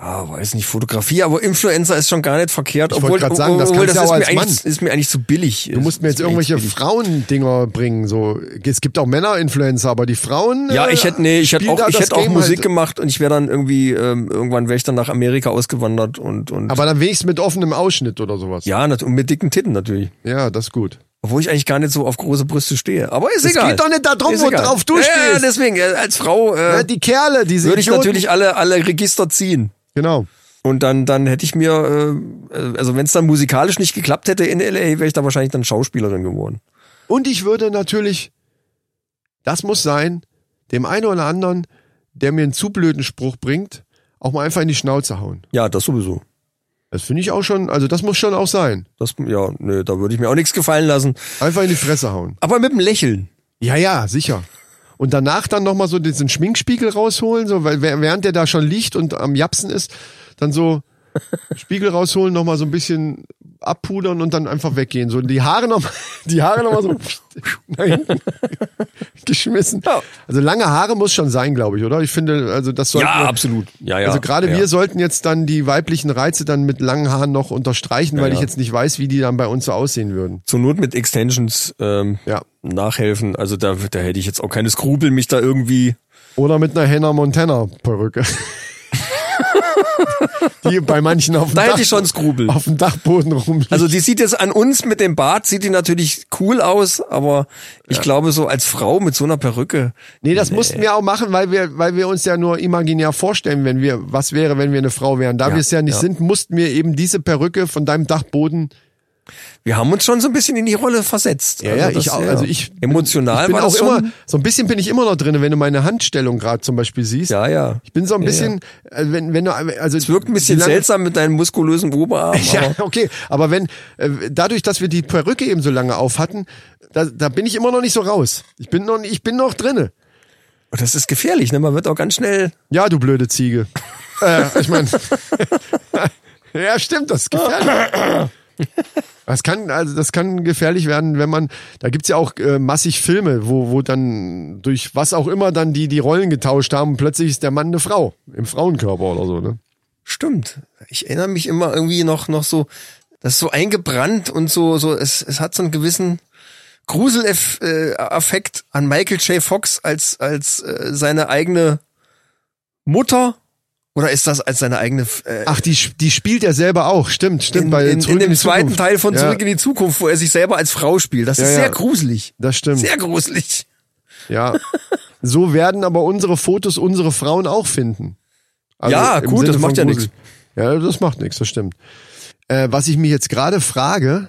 ah, weiß nicht, Fotografie, aber Influencer ist schon gar nicht verkehrt. Ich wollte obwohl, grad sagen, das obwohl kannst du ist, auch mir als Mann. ist mir eigentlich zu billig. Du musst mir jetzt irgendwelche Frauendinger bringen. So, es gibt auch Männer-Influencer, aber die Frauen. Ja, ich hätte nee, ich hätte auch, ich das hätte auch Game Musik halt. gemacht und ich wäre dann irgendwie ähm, irgendwann wäre ich dann nach Amerika ausgewandert und und Aber dann wenigstens mit offenem Ausschnitt oder sowas. ja, und mit dicken Titten natürlich. Ja, das ist gut. Obwohl ich eigentlich gar nicht so auf große Brüste stehe. Aber ist Es egal. geht doch nicht darum, Ist worauf du ja, stehst. Ja, deswegen, äh, als Frau äh, Ja, die Kerle, diese würde ich Idioten. natürlich alle, alle Register ziehen. Genau. Und dann, dann hätte ich mir, äh, also wenn es dann musikalisch nicht geklappt hätte in LA, wäre ich da wahrscheinlich dann Schauspielerin geworden. Und ich würde natürlich, das muss sein, dem einen oder anderen, der mir einen zu blöden Spruch bringt, auch mal einfach in die Schnauze hauen. Ja, das sowieso. Das finde ich auch schon, also das muss schon auch sein. Das, ja, nö, da würde ich mir auch nichts gefallen lassen. Einfach in die Fresse hauen. Aber mit dem Lächeln. Ja, ja, sicher. Und danach dann nochmal so diesen Schminkspiegel rausholen, so, weil während der da schon liegt und am Japsen ist, dann so Spiegel rausholen, nochmal so ein bisschen abpudern und dann einfach weggehen. So die Haare noch, die Haare nochmal so nach hinten geschmissen. Also lange Haare muss schon sein, glaube ich, oder? Ich finde, also das sollte. Ja, absolut. Ja, ja. Also gerade ja. wir sollten jetzt dann die weiblichen Reize dann mit langen Haaren noch unterstreichen, weil Ja, ich ja. jetzt nicht weiß, wie die dann bei uns so aussehen würden. Zur Not mit Extensions ähm, Ja. nachhelfen. Also da, da hätte ich jetzt auch keine Skrupel, mich da irgendwie. Oder mit einer Hannah Montana Perücke. die bei manchen auf dem, Da Dach, hätte ich schon auf dem Dachboden rumliegt. Also die sieht jetzt an uns mit dem Bart, sieht die natürlich cool aus, aber ich glaube so als Frau mit so einer Perücke. nee, das mussten wir auch machen, weil wir, weil wir uns ja nur imaginär vorstellen, wenn wir, was wäre, wenn wir eine Frau wären. Da Ja, wir es ja nicht ja. sind, mussten wir eben diese Perücke von deinem Dachboden. Wir haben uns schon so ein bisschen in die Rolle versetzt. Ja, ja, das, ich auch. Also ich emotional ich bin war auch immer, so ein bisschen bin ich immer noch drin, wenn du meine Handstellung gerade zum Beispiel siehst. Ja, ja. Ich bin so ein Ja, bisschen, äh, wenn, wenn du, also Es wirkt ein bisschen seltsam mit deinem muskulösen Oberarm. Ja, okay. Aber wenn, äh, dadurch, dass wir die Perücke eben so lange auf hatten, da, da bin ich immer noch nicht so raus. Ich bin noch, ich bin noch drinne. Und das ist gefährlich, ne? Man wird auch ganz schnell. Ja, du blöde Ziege. äh, ich meine, ja, stimmt, das ist gefährlich. Das kann, also das kann gefährlich werden, wenn man, da gibt's ja auch äh, massig Filme, wo, wo dann durch was auch immer dann die, die Rollen getauscht haben plötzlich ist der Mann eine Frau im Frauenkörper oder so, ne? Stimmt. Ich erinnere mich immer irgendwie noch, noch so, das ist so eingebrannt und so, so, es, es hat so einen gewissen Grusel-Effekt an Michael J. Fox als, als äh, seine eigene Mutter. Oder ist das als seine eigene äh, Ach, die, die spielt er selber auch, stimmt, stimmt. in, bei in, in dem die zweiten. Teil von Ja, Zurück in die Zukunft, wo er sich selber als Frau spielt. Das Ja, ist ja. sehr gruselig. Das stimmt. Sehr gruselig. Ja. So werden aber unsere Fotos unsere Frauen auch finden. Also Ja, gut, Sinne das macht ja Grusel. Ja, das macht nichts, das stimmt. Äh, was ich mich jetzt gerade frage,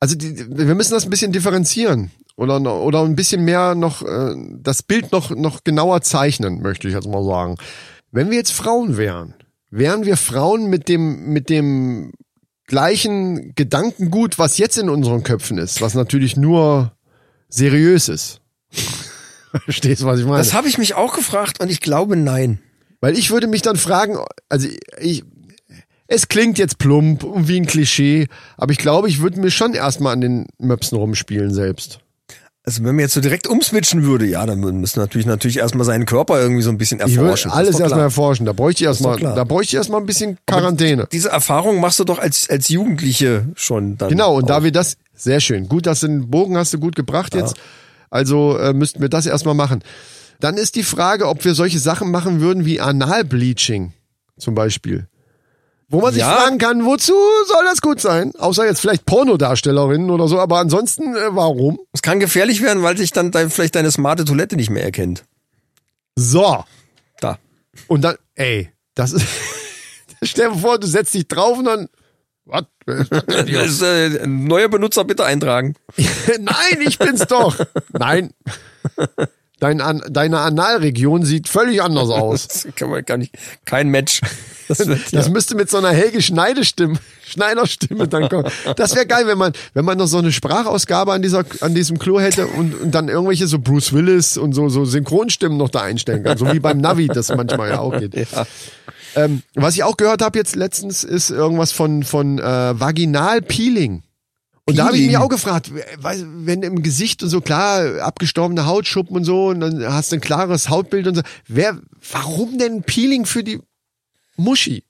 also die, wir müssen das ein bisschen differenzieren oder oder ein bisschen mehr noch äh, das Bild noch noch genauer zeichnen, möchte ich jetzt mal sagen. Wenn wir jetzt Frauen wären, wären wir Frauen mit dem mit dem gleichen Gedankengut, was jetzt in unseren Köpfen ist, was natürlich nur seriös ist. Verstehst du, was ich meine? Das habe ich mich auch gefragt und ich glaube nein. Weil ich würde mich dann fragen, also ich, es klingt jetzt plump und wie ein Klischee, aber ich glaube, ich würde mir schon erstmal an den Möpsen rumspielen selbst. Also wenn man jetzt so direkt umswitchen würde, ja, dann müssen natürlich natürlich erstmal seinen Körper irgendwie so ein bisschen Ich erforschen. würde alles erstmal erforschen. Da bräuchte ich erstmal, da bräuchte ich erstmal ein bisschen Quarantäne. Diese Erfahrung machst du doch als als Jugendliche schon dann. Genau, und da auch. wir das, sehr schön, gut, dass du den Bogen hast du gut gebracht jetzt. Also äh, müssten wir das erstmal machen. Dann ist die Frage, ob wir solche Sachen machen würden wie Analbleaching zum Beispiel. Wo man sich Ja. fragen kann, wozu soll das gut sein? Außer jetzt vielleicht Pornodarstellerinnen oder so, aber ansonsten, äh, warum? Es kann gefährlich werden, weil sich dann dein, vielleicht deine smarte Toilette nicht mehr erkennt. So. Da. Und dann, ey, das ist. Stell dir vor, du setzt dich drauf und dann. Was? Ist, äh, neue Benutzer bitte eintragen. Nein, ich bin's doch. Nein. Dein An deine Analregion sieht völlig anders aus. Das kann man gar nicht. Kein Match. Das, wird, Das ja. müsste mit so einer Helge Schneidestimme, Schneiderstimme dann kommen. Das wäre geil, wenn man, wenn man noch so eine Sprachausgabe an dieser, an diesem Klo hätte und, und dann irgendwelche so Bruce Willis und so, so Synchronstimmen noch da einstellen kann. So wie beim Navi das manchmal ja auch geht. Ähm, was ich auch gehört habe jetzt letztens ist irgendwas von, von äh, Vaginalpeeling. Und da habe ich mich auch gefragt, weil, wenn im Gesicht und so klar abgestorbene Hautschuppen und so und dann hast du ein klares Hautbild und so. Wer, warum denn Peeling für die Muschi?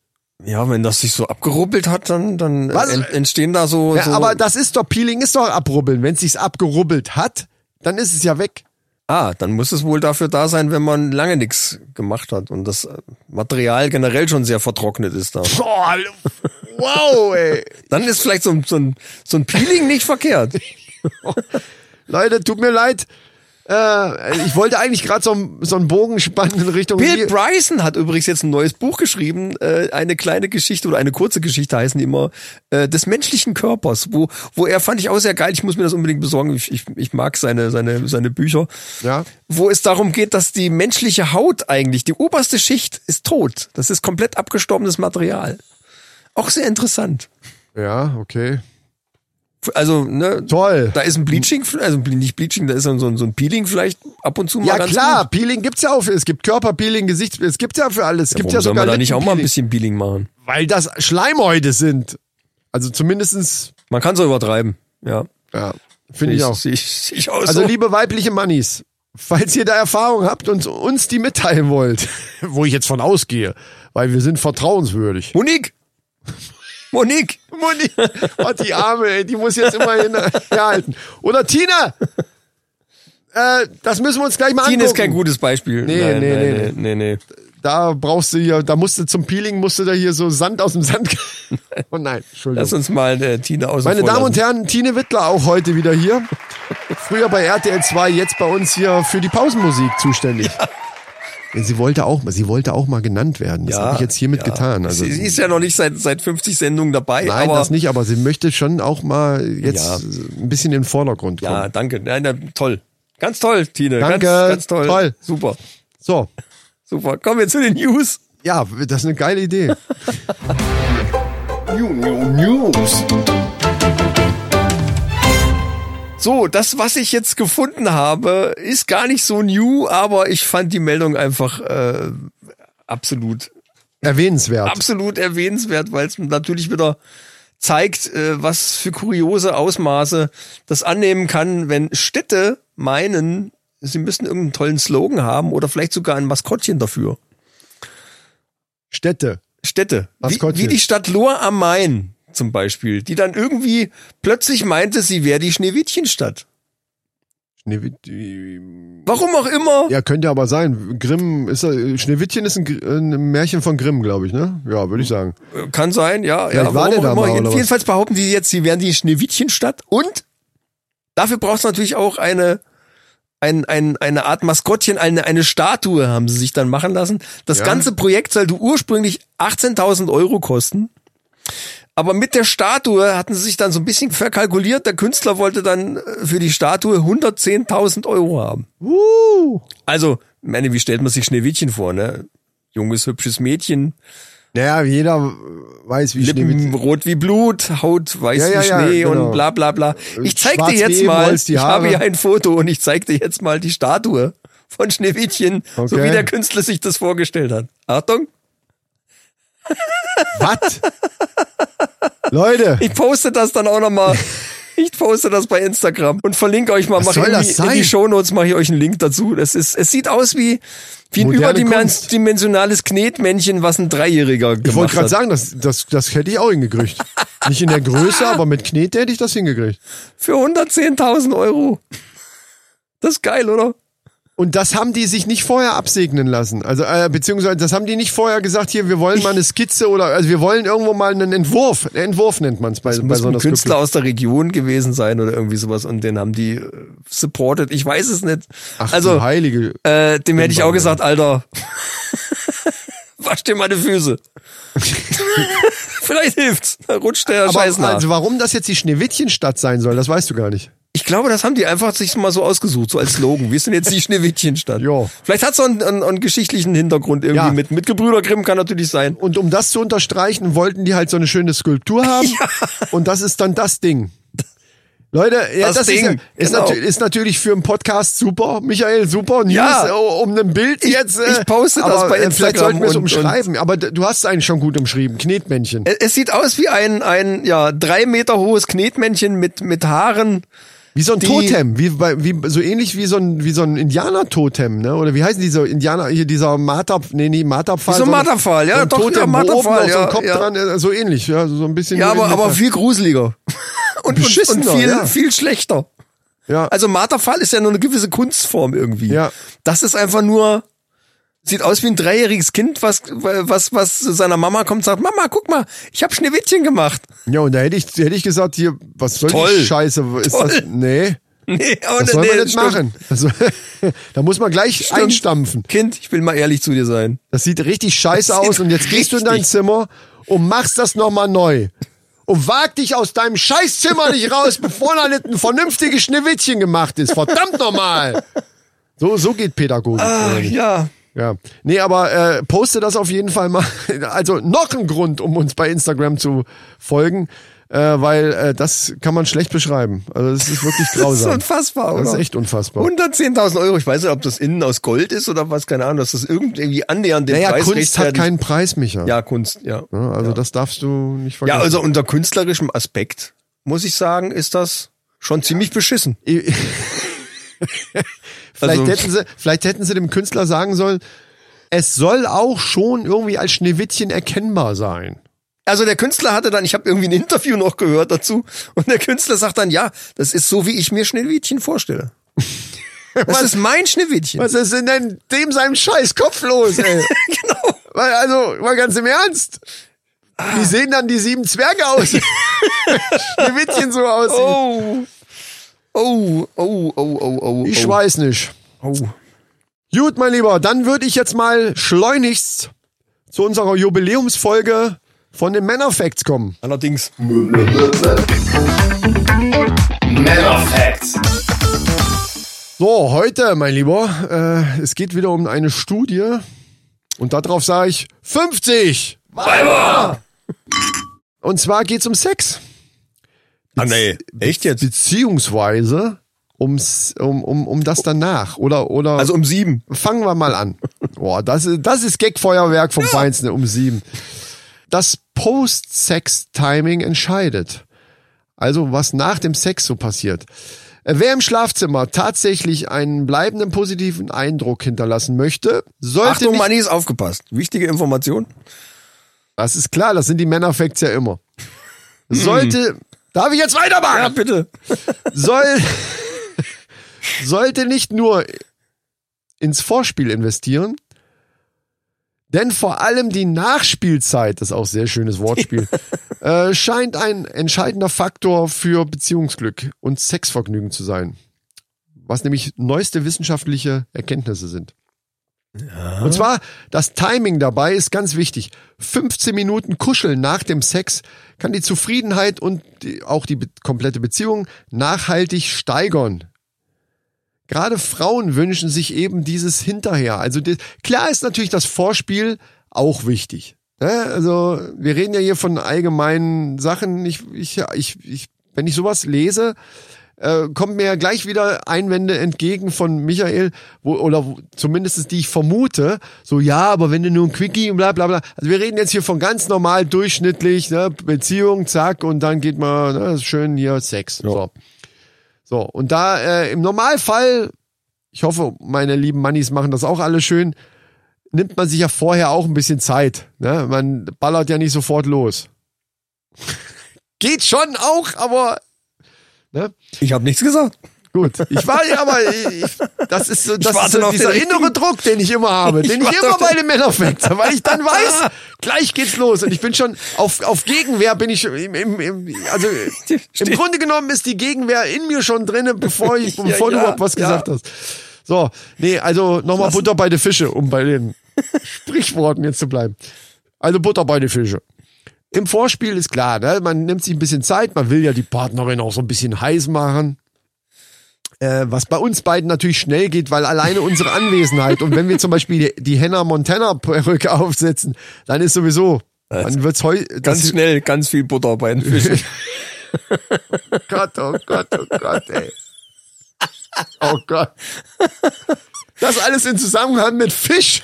ja, wenn das sich so abgerubbelt hat, dann, dann Was? ent, entstehen da so. Ja, so aber das ist doch, Peeling ist doch abrubbeln. Wenn es sich abgerubbelt hat, dann ist es ja weg. Ah, dann muss es wohl dafür da sein, wenn man lange nichts gemacht hat und das Material generell schon sehr vertrocknet ist da. Boah, wow, ey. Dann ist vielleicht so ein, so ein, so ein Peeling nicht verkehrt. Leute, tut mir leid. Äh, ich wollte eigentlich gerade so, einen- so einen Bogen spannen in Richtung... Bill Bryson hat übrigens jetzt ein neues Buch geschrieben, äh, eine kleine Geschichte oder eine kurze Geschichte heißen die immer, äh, des menschlichen Körpers, wo, wo er fand ich auch sehr geil, ich muss mir das unbedingt besorgen, ich, ich, ich mag seine, seine, seine Bücher, Ja. wo es darum geht, dass die menschliche Haut eigentlich, die oberste Schicht ist tot, das ist komplett abgestorbenes Material. Auch sehr interessant. Ja, okay. Also, ne, Toll. da ist ein Bleaching, also nicht Bleaching, da ist so ein, so ein Peeling vielleicht ab und zu mal Ja klar, gut. Peeling gibt's ja auch. für- Es gibt Körperpeeling, Gesichts... Es gibt ja für alles. Es gibt Warum ja soll sogar man da nicht auch mal ein bisschen Peeling machen? Weil das Schleimhäute sind. Also zumindestens... Man kann so übertreiben, ja. Ja, finde ich auch. Sehe ich, sehe ich auch Also so. liebe weibliche Mannis, falls ihr da Erfahrung habt und uns die mitteilen wollt, wo ich jetzt von ausgehe, weil wir sind vertrauenswürdig. Monique! Monique! Moni, oh, die Arme, ey, die muss jetzt immerhin herhalten. Oder Tina! Äh, das müssen wir uns gleich mal Tine angucken. ist kein gutes Beispiel. Nee, nein, nee, nein, nee, nee, nee, nee. Da brauchst du hier, da musst du zum Peeling, musst du da hier so Sand aus dem Sand. oh nein, Entschuldigung. Lass uns mal äh, Tine aus Meine Damen und Herren, Tine Wittler auch heute wieder hier. Früher bei RTL 2, jetzt bei uns hier für die Pausenmusik zuständig. Ja, Sie wollte auch, sie wollte auch mal genannt werden. Das habe ich jetzt hiermit getan. Also, sie, sie ist ja noch nicht seit, seit 50 Sendungen dabei. nein, das nicht, aber sie möchte schon auch mal jetzt Ja. ein bisschen in den Vordergrund kommen. Ja, danke. Nein, nein, toll. Ganz toll, Tine. Danke. Ganz, ganz toll. Toll. Super. So, Super. Kommen wir zu den News. ja, das ist eine geile Idee. So, das, was ich jetzt gefunden habe, ist gar nicht so new, aber ich fand die Meldung einfach äh, absolut Erwähnenswert. absolut erwähnenswert, weil es natürlich wieder zeigt, äh, was für kuriose Ausmaße das annehmen kann, wenn Städte meinen, sie müssen irgendeinen tollen Slogan haben oder vielleicht sogar ein Maskottchen dafür. Städte. Städte. Wie, wie die Stadt Lohr am Main zum Beispiel, die dann irgendwie plötzlich meinte, sie wäre die Schneewittchenstadt. Schneewittchen. Warum auch immer. Ja, könnte aber sein. Grimm ist er, Schneewittchen ist ein, Gr- ein Märchen von Grimm, glaube ich, ne? Ja, würde ich sagen. Kann sein, ja. Vielleicht ja war der da mal, oder was? Jedenfalls behaupten die jetzt, sie wären die Schneewittchenstadt und dafür braucht es natürlich auch eine, ein, ein, eine Art Maskottchen, eine, eine Statue haben sie sich dann machen lassen. Das Ja. ganze Projekt sollte ursprünglich 18.000 Euro kosten. Aber mit der Statue hatten sie sich dann so ein bisschen verkalkuliert. Der Künstler wollte dann äh, für die Statue 110.000 Euro haben. Uh. Also, meine, wie stellt man sich Schneewittchen vor, ne? Junges, hübsches Mädchen, Naja, jeder weiß, wie Lippen Schneewittchen. rot wie Blut, Haut weiß Ja, ja, wie ja, Schnee genau. und bla bla bla. Ich zeig Schwarz dir jetzt mal, ich habe hier ein Foto und ich zeig dir jetzt mal die Statue von Schneewittchen, so Okay. wie der Künstler sich das vorgestellt hat. Achtung, Was? Leute, ich poste das dann auch nochmal. Ich poste das bei Instagram und verlinke euch mal, Was soll in, das die, in sein? die Shownotes mache ich euch einen Link dazu. Das ist, es sieht aus wie, wie ein Moderne überdimensionales Knetmännchen, was ein Dreijähriger gemacht ich wollte gerade hat. sagen, das, das, das hätte ich auch hingekriegt. Nicht in der Größe, aber mit Knete hätte ich das hingekriegt. Für 110.000 Euro. Das ist geil, oder? Und das haben die sich nicht vorher absegnen lassen. Also, äh, beziehungsweise, das haben die nicht vorher gesagt, hier, wir wollen mal eine Skizze oder, also wir wollen irgendwo mal einen Entwurf. Entwurf nennt man es bei, bei muss so ein einer Künstler Skulptur. aus der Region gewesen sein oder irgendwie sowas und den haben die äh, supported. Ich weiß es nicht. Ach, also heilige. äh, dem hätte ich auch gesagt, Alter, wasch dir mal die Füße. Vielleicht hilft's. Da rutscht der Aber Scheiß nach. also warum das jetzt die Schneewittchenstadt sein soll, das weißt du gar nicht. Ich glaube, das haben die einfach sich mal so ausgesucht, so als Slogan. Wir sind jetzt die Schneewittchenstadt. Ja. Vielleicht hat es einen, einen, einen geschichtlichen Hintergrund irgendwie Ja. mit. Mit Gebrüder Grimm kann natürlich sein. Und um das zu unterstreichen, wollten die halt so eine schöne Skulptur haben. Und das ist dann das Ding. Leute, ja, Das das, ist, Ding, ja, ist, genau. natü ist natürlich für einen Podcast super. Michael, super. News Ja. äh, um ein Bild jetzt. ich poste das aber, bei äh, Vielleicht Instagram sollten wir es und- umschreiben. Aber du hast es eigentlich schon gut umschrieben. Knetmännchen. Es, es sieht aus wie ein, ein ja, drei Meter hohes Knetmännchen mit, mit Haaren. Wie so ein die- Totem, wie, wie so ähnlich wie so ein wie so ein Indianer-Totem, ne? Oder wie heißen diese Indianer hier dieser Martap, nee, nee, Martapfall. Wie so ein Marterpfahl, ja, so doch, Totem, ja, Marterpfahl, noch so ja, Kopf ja. dran, so ähnlich, ja, so ein bisschen. Ja, aber, aber viel gruseliger. Und, und, und viel, ja. viel schlechter. ja, Also Marterpfahl ist ja nur eine gewisse Kunstform irgendwie. Ja. Das ist einfach nur, sieht aus wie ein dreijähriges Kind, was, was, was zu seiner Mama kommt und sagt, Mama, guck mal, ich habe Schneewittchen gemacht. ja, und da hätte ich, hätte ich gesagt, hier, was soll Toll. die Scheiße? Ist Toll. das? Nee, Nee, aber das soll nee, man nicht stimmt. machen. Also, da muss man gleich Stimmt. einstampfen. Kind, ich will mal ehrlich zu dir sein. Das sieht richtig scheiße Das aus und jetzt gehst du in dein Zimmer und machst das nochmal neu. Und wag dich aus deinem Scheißzimmer nicht raus, bevor da nicht ein vernünftiges Schneewittchen gemacht ist. Verdammt nochmal! So, so geht Pädagogik. Ah, nicht? ja. Ja. Nee, aber äh, poste das auf jeden Fall mal. Also noch ein Grund, um uns bei Instagram zu folgen, äh, weil äh, das kann man schlecht beschreiben. Also das ist wirklich Das ist grausam. unfassbar, oder? Das ist echt unfassbar. 110.000 Euro, ich weiß nicht, ob das innen aus Gold ist oder was, keine Ahnung, dass das irgendwie annähernd den naja, Preis Kunst hat keinen Preis, Micha. Ja, Kunst, ja. Ja, also das darfst du nicht vergessen. Ja, also unter künstlerischem Aspekt, muss ich sagen, ist das schon ziemlich beschissen. Vielleicht, Also- hätten sie, vielleicht hätten sie dem Künstler sagen sollen, es soll auch schon irgendwie als Schneewittchen erkennbar sein. Also der Künstler hatte dann, ich habe irgendwie ein Interview noch gehört dazu, und der Künstler sagt dann, ja, das ist so, wie ich mir Schneewittchen vorstelle. Das Was- ist mein Schneewittchen. Was ist denn denn dem seinem scheiß Kopf los, ey? genau. Weil, also, mal ganz im Ernst. Wie sehen dann die sieben Zwerge aus? Schneewittchen so aussieht. Oh. Oh, oh, oh, oh, oh. Ich oh. weiß nicht. Oh. Gut, mein Lieber, dann würde ich jetzt mal schleunigst zu unserer Jubiläumsfolge von den Männerfacts kommen. Allerdings. So, heute, mein Lieber, äh, es geht wieder um eine Studie und darauf sage ich 50. Weiber! Und zwar geht's um Sex. Ah, nee. Echt jetzt? Beziehungsweise ums, um, um, um das danach. Oder, oder Also um sieben. fangen wir mal an. Boah, das ist, das ist Gagfeuerwerk vom Feinsten um sieben. Das Post-Sex-Timing entscheidet. Also was nach dem Sex so passiert. Äh, Wer im Schlafzimmer tatsächlich einen bleibenden positiven Eindruck hinterlassen möchte, sollte Achtung, nicht, Manni ist aufgepasst. Wichtige Information. das ist klar, das sind die Männerfacts ja immer. Sollte, darf ich jetzt weitermachen? Ja, bitte. soll, sollte nicht nur ins Vorspiel investieren, denn vor allem die Nachspielzeit, das ist auch sehr schönes Wortspiel, äh, scheint ein entscheidender Faktor für Beziehungsglück und Sexvergnügen zu sein. Was nämlich neueste wissenschaftliche Erkenntnisse sind. Und zwar, das Timing dabei ist ganz wichtig. 15 Minuten Kuscheln nach dem Sex kann die Zufriedenheit und die, auch die be komplette Beziehung nachhaltig steigern. Gerade Frauen wünschen sich eben dieses hinterher. Also die, klar ist natürlich das Vorspiel auch wichtig. Ne? Also wir reden ja hier von allgemeinen Sachen. Ich, ich, ich, ich, wenn ich sowas lese, äh, kommt mir ja gleich wieder Einwände entgegen von Michael, wo, oder wo, zumindest die ich vermute, so ja, aber wenn du nur ein Quickie und bla bla bla. Also wir reden jetzt hier von ganz normal durchschnittlich, ne, Beziehung, zack, und dann geht man, ne, schön hier Sex. So. So, und da äh, im Normalfall, ich hoffe, meine lieben Mannis machen das auch alle schön, nimmt man sich ja vorher auch ein bisschen Zeit. Ne? Man ballert ja nicht sofort los. Geht schon auch, aber ne? Ich habe nichts gesagt. Gut, ich war ja, aber ich, das ist so, das ist so dieser innere Druck, den ich immer habe, den ich, immer bei den- den Männerfacts, weil ich dann weiß, gleich geht's los und ich bin schon auf auf Gegenwehr bin ich im, im, im also im Grunde genommen ist die Gegenwehr in mir schon drinne, bevor ich Ja, bevor du ja, überhaupt was ja. gesagt hast. So, nee, also nochmal Butter bei den Fische, um bei den Sprichworten jetzt zu bleiben. Also Butter bei den Fische. Im Vorspiel ist klar, ne? man nimmt sich ein bisschen Zeit, man will ja die Partnerin auch so ein bisschen heiß machen. Äh, was bei uns beiden natürlich schnell geht, weil alleine unsere Anwesenheit und wenn wir zum Beispiel die, die Hannah Montana Perücke aufsetzen, dann ist sowieso, dann wird's heu, Ganz das- schnell, ganz viel Butter bei den Fischen. Gott, oh Gott, oh Gott, ey. Oh Gott. Das alles in Zusammenhang mit Fisch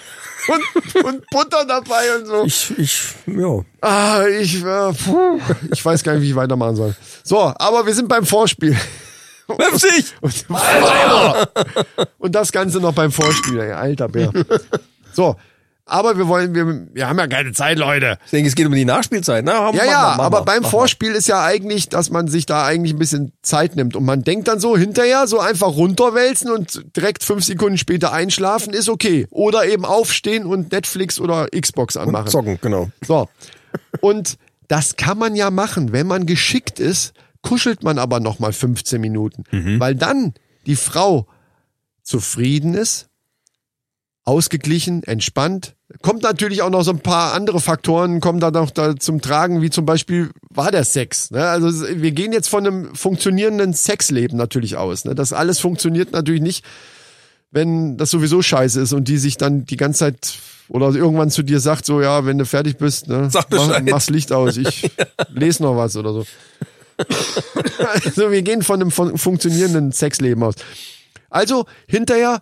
und, und Butter dabei und so. Ich, ich, ja. Ah, ich, äh, puh, ich weiß gar nicht, wie ich weitermachen soll. So, aber wir sind beim Vorspiel. Pfiffig! Und, und das Ganze noch beim Vorspiel, ey, alter Bär. So, aber wir wollen, wir, wir haben ja keine Zeit, Leute. Ich denke, es geht um die Nachspielzeit. Na, Ja, ja, aber beim Vorspiel ist ja eigentlich, dass man sich da eigentlich ein bisschen Zeit nimmt und man denkt dann so hinterher so einfach runterwälzen und direkt fünf Sekunden später einschlafen ist okay. Oder eben aufstehen und Netflix oder Xbox anmachen. Zocken, genau. So. Und das kann man ja machen, wenn man geschickt ist, kuschelt man aber noch mal 15 Minuten, weil dann die Frau zufrieden ist, ausgeglichen, entspannt. Kommt natürlich auch noch so ein paar andere Faktoren, kommen da noch da zum Tragen, wie zum Beispiel war der Sex. Ne? Also wir gehen jetzt von einem funktionierenden Sexleben natürlich aus. Ne? Das alles funktioniert natürlich nicht, wenn das sowieso scheiße ist und die sich dann die ganze Zeit oder irgendwann zu dir sagt, so ja, wenn du fertig bist, ne, Sag mach, mach's Licht aus, ich lese noch was oder so. also wir gehen von einem fun funktionierenden Sexleben aus. Also hinterher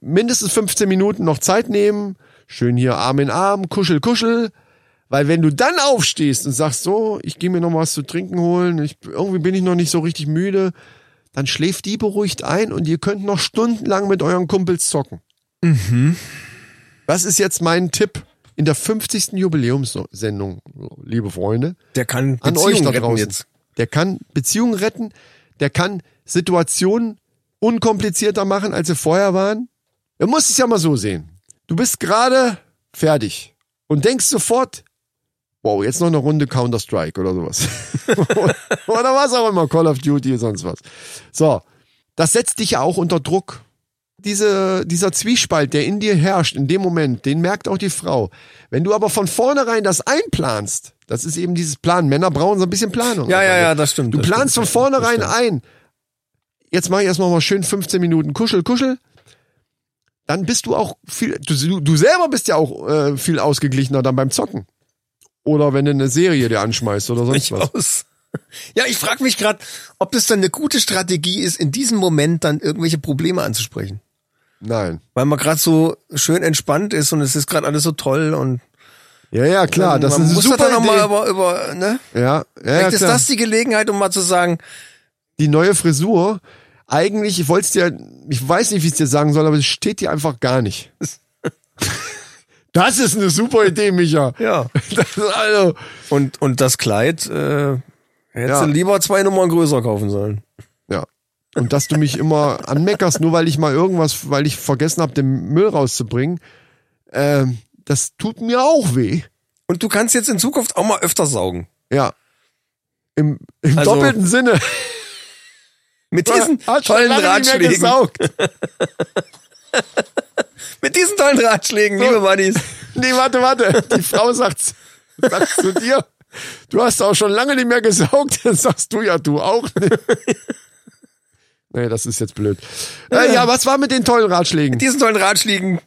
mindestens 15 Minuten noch Zeit nehmen, schön hier Arm in Arm, kuschel, kuschel. Weil wenn du dann aufstehst und sagst so, ich gehe mir noch was zu trinken holen, ich, irgendwie bin ich noch nicht so richtig müde, dann schläft die beruhigt ein und ihr könnt noch stundenlang mit euren Kumpels zocken. Das ist jetzt mein Tipp in der 50. Jubiläumssendung, liebe Freunde Der kann an Beziehungen euch da retten draußen. jetzt. Der kann Beziehungen retten, der kann Situationen unkomplizierter machen, als sie vorher waren. Du musst es ja mal so sehen. Du bist gerade fertig und denkst sofort, wow, jetzt noch eine Runde Counter-Strike oder sowas. oder was auch immer, Call of Duty, sonst was. So, das setzt dich ja auch unter Druck. Diese, dieser Zwiespalt, der in dir herrscht, in dem Moment, den merkt auch die Frau. Wenn du aber von vornherein das einplanst, das ist eben dieses Plan. Männer brauchen so ein bisschen Planung. Ja, ja, ja, das stimmt. Du das planst stimmt, von vornherein ein. Jetzt mache ich erstmal mal schön 15 Minuten Kuschel, Kuschel. Dann bist du auch viel, du, du selber bist ja auch äh, viel ausgeglichener dann beim Zocken. Oder wenn du eine Serie dir anschmeißt oder sonst was. Durchaus. Ja, ich frage mich gerade, ob es dann eine gute Strategie ist, in diesem Moment dann irgendwelche Probleme anzusprechen. Nein. Weil man gerade so schön entspannt ist und es ist gerade alles so toll und Ja, ja, klar, das man ist muss super da noch Idee. mal über, über ne? ja, ja, ja Vielleicht ist klar. das die Gelegenheit, um mal zu sagen, die neue Frisur. Eigentlich, ich wollte es dir, ich weiß nicht, wie ich es dir sagen soll, aber es steht dir einfach gar nicht. Das ist eine super Idee, Micha. ja. Also, Und, und das Kleid, äh, hättest Ja. du lieber zwei Nummern größer kaufen sollen. Ja. Und dass du mich immer anmeckerst, nur weil ich mal irgendwas, weil ich vergessen habe, den Müll rauszubringen, ähm, das tut mir auch weh. Und du kannst jetzt in Zukunft auch mal öfter saugen. Ja. Im, im Also- doppelten Sinne. Mit diesen tollen Ratschlägen. Mit diesen tollen Ratschlägen, liebe Buddies. Nee, warte, warte. Die Frau sagt, sagt zu dir, du hast auch schon lange nicht mehr gesaugt. Dann sagst du ja, du auch nicht. Nee, das ist jetzt blöd. Äh, ja, was war mit den tollen Ratschlägen? Mit diesen tollen Ratschlägen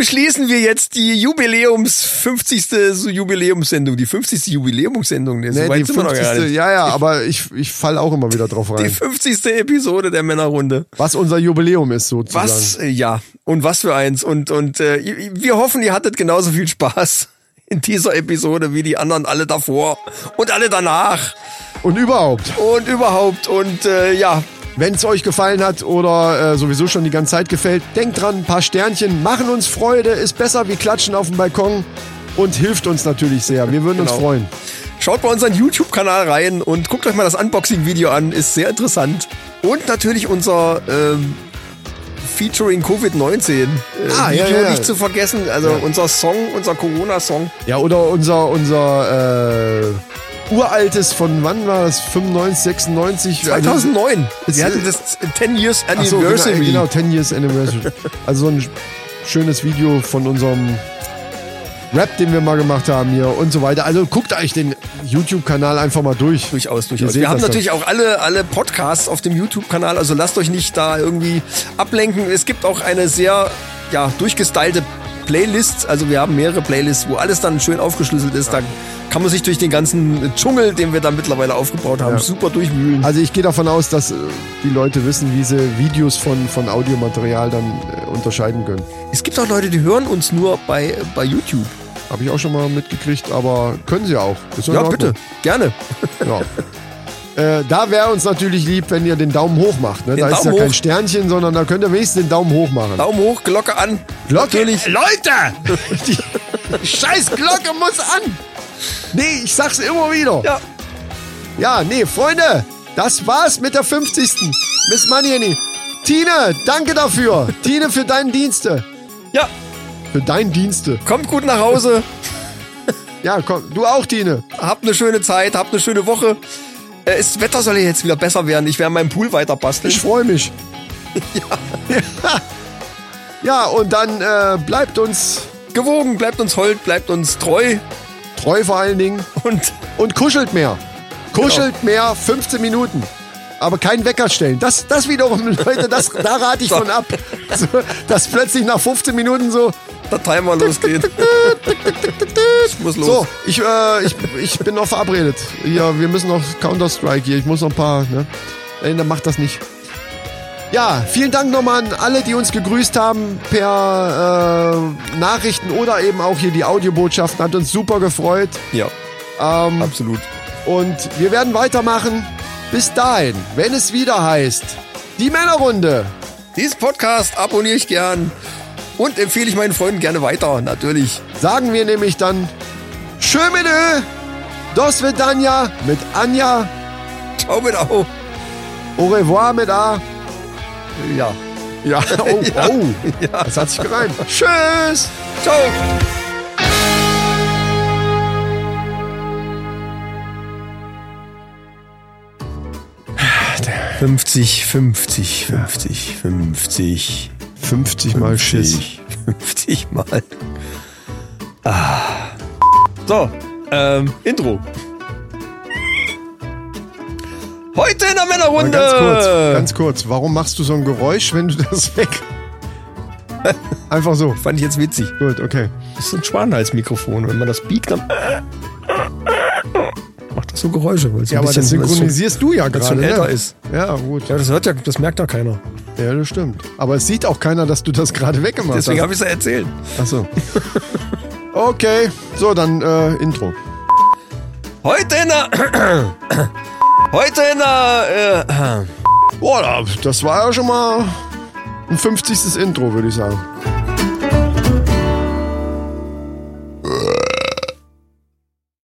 beschließen wir jetzt die Jubiläums 50. so Jubiläumssendung, die 50. Jubiläumssendung. Nee, so die sind wir noch gar 50. nicht. Ja, ja, aber ich, ich fall auch immer wieder drauf Die rein. 50. Episode der Männerrunde. Was unser Jubiläum ist, sozusagen. Was, äh, ja, und was für eins. Und, und äh, wir hoffen, ihr hattet genauso viel Spaß in dieser Episode wie die anderen alle davor und alle danach Und überhaupt. und überhaupt. Und äh, ja, Wenn es euch gefallen hat oder äh, sowieso schon die ganze Zeit gefällt, denkt dran, ein paar Sternchen machen uns Freude, ist besser wie Klatschen auf dem Balkon und hilft uns natürlich sehr. Wir würden uns Genau. freuen. Schaut bei unseren YouTube-Kanal rein und guckt euch mal das Unboxing-Video an, ist sehr interessant. Und natürlich unser ähm, Featuring Covid-19 äh, Ah, ja, Video ja, ja. nicht zu vergessen. Also unser Song, unser Corona-Song. Ja, oder unser, unser äh, uraltes von wann war das? 95, 96? 2009. ist- Wir hatten das 10 Years Ach so, Anniversary. genau, genau, 10 Years Anniversary. also so ein sch- schönes Video von unserem Rap, den wir mal gemacht haben hier und so weiter. Also guckt euch den YouTube-Kanal einfach mal durch. Durchaus, durchaus. Wir haben dann. natürlich auch alle, alle Podcasts auf dem YouTube-Kanal, also lasst euch nicht da irgendwie ablenken. Es gibt auch eine sehr ja, durchgestylte Playlist. Also wir haben mehrere Playlists, wo alles dann schön aufgeschlüsselt ist. Da kann man sich durch den ganzen Dschungel, den wir da mittlerweile aufgebaut haben, Ja. super durchwühlen. Also ich gehe davon aus, dass äh, die Leute wissen, wie sie Videos von, von Audiomaterial dann äh, unterscheiden können. Es gibt auch Leute, die hören uns nur bei, bei YouTube. Habe ich auch schon mal mitgekriegt, aber können sie auch. Ja, bitte, gerne. Ja. Äh, da wäre uns natürlich lieb, wenn ihr den Daumen hoch macht. Ne? Da ist ja Daumen kein hoch. Sternchen, sondern da könnt ihr wenigstens den Daumen hoch machen. Daumen hoch, Glocke an. Glocke, Natürlich. Leute! Die scheiß Glocke muss an! Nee, ich sag's immer wieder. Ja. Ja, nee, Freunde, das war's mit der 50. Miss Manieni. Tine, danke dafür. Tine, für deinen Dienste. Ja, Für deinen Dienste. kommt gut nach Hause. Ja, komm, du auch, Tine. Habt eine schöne Zeit, habt eine schöne Woche. Äh, Das Wetter soll jetzt wieder besser werden. Ich werde meinen Pool weiter basteln. Ich freue mich. Ja. ja, und dann äh, bleibt uns Gewogen, bleibt uns hold, bleibt uns treu treu vor allen Dingen und und kuschelt mehr. Kuschelt mehr, 15 Minuten. Aber kein Wecker stellen. Das, das wiederum, Leute, das, da rate ich von ab. So, dass plötzlich nach 15 Minuten so, der Timer losgeht. Ich muss los. so, ich, äh, ich, ich bin noch verabredet. Ja, wir müssen noch Counter-Strike hier. Ich muss noch ein paar, ne? Ey, dann macht das nicht. Ja, vielen Dank nochmal an alle, die uns gegrüßt haben per äh, Nachrichten oder eben auch hier die Audiobotschaften. Hat uns super gefreut. Ja, Ähm, absolut. Und wir werden weitermachen. Bis dahin, wenn es wieder heißt, die Männerrunde. Diesen Podcast abonniere ich gern und empfehle ich meinen Freunden gerne weiter, natürlich. Sagen wir nämlich dann Schön mit Ö, Dos Vidania mit Anja, Ciao mit Au. Au revoir mit A. Ja. Ja, oh, Ja. oh, Ja. das hat sich gereimt. Tschüss. Ciao. Fünfzig, fünfzig, fünfzig, fünfzig. 50 mal Schiss. 50 Mal. Ah. So, ähm, Intro. Heute in der Männerrunde. ganz kurz, ganz kurz. Warum machst du so ein Geräusch, wenn du das weg? Einfach so. Fand ich jetzt witzig. Gut, okay. Das ist ein Schwanenhalsmikrofon. Wenn man das biegt, dann macht das so Geräusche. weil es Ja, aber das bisschen- es synchronisierst du ja gerade. schon älter ne? ist. Ja, gut. Ja, das hört ja, das merkt ja keiner. Ja, das stimmt. Aber es sieht auch keiner, dass du das gerade weggemacht Deswegen hast. habe ich es ja erzählt. Achso. Okay, so, dann äh, Intro. Heute in der. Heute in der. Äh, Boah, das war ja schon mal ein 50. Intro, würde ich sagen.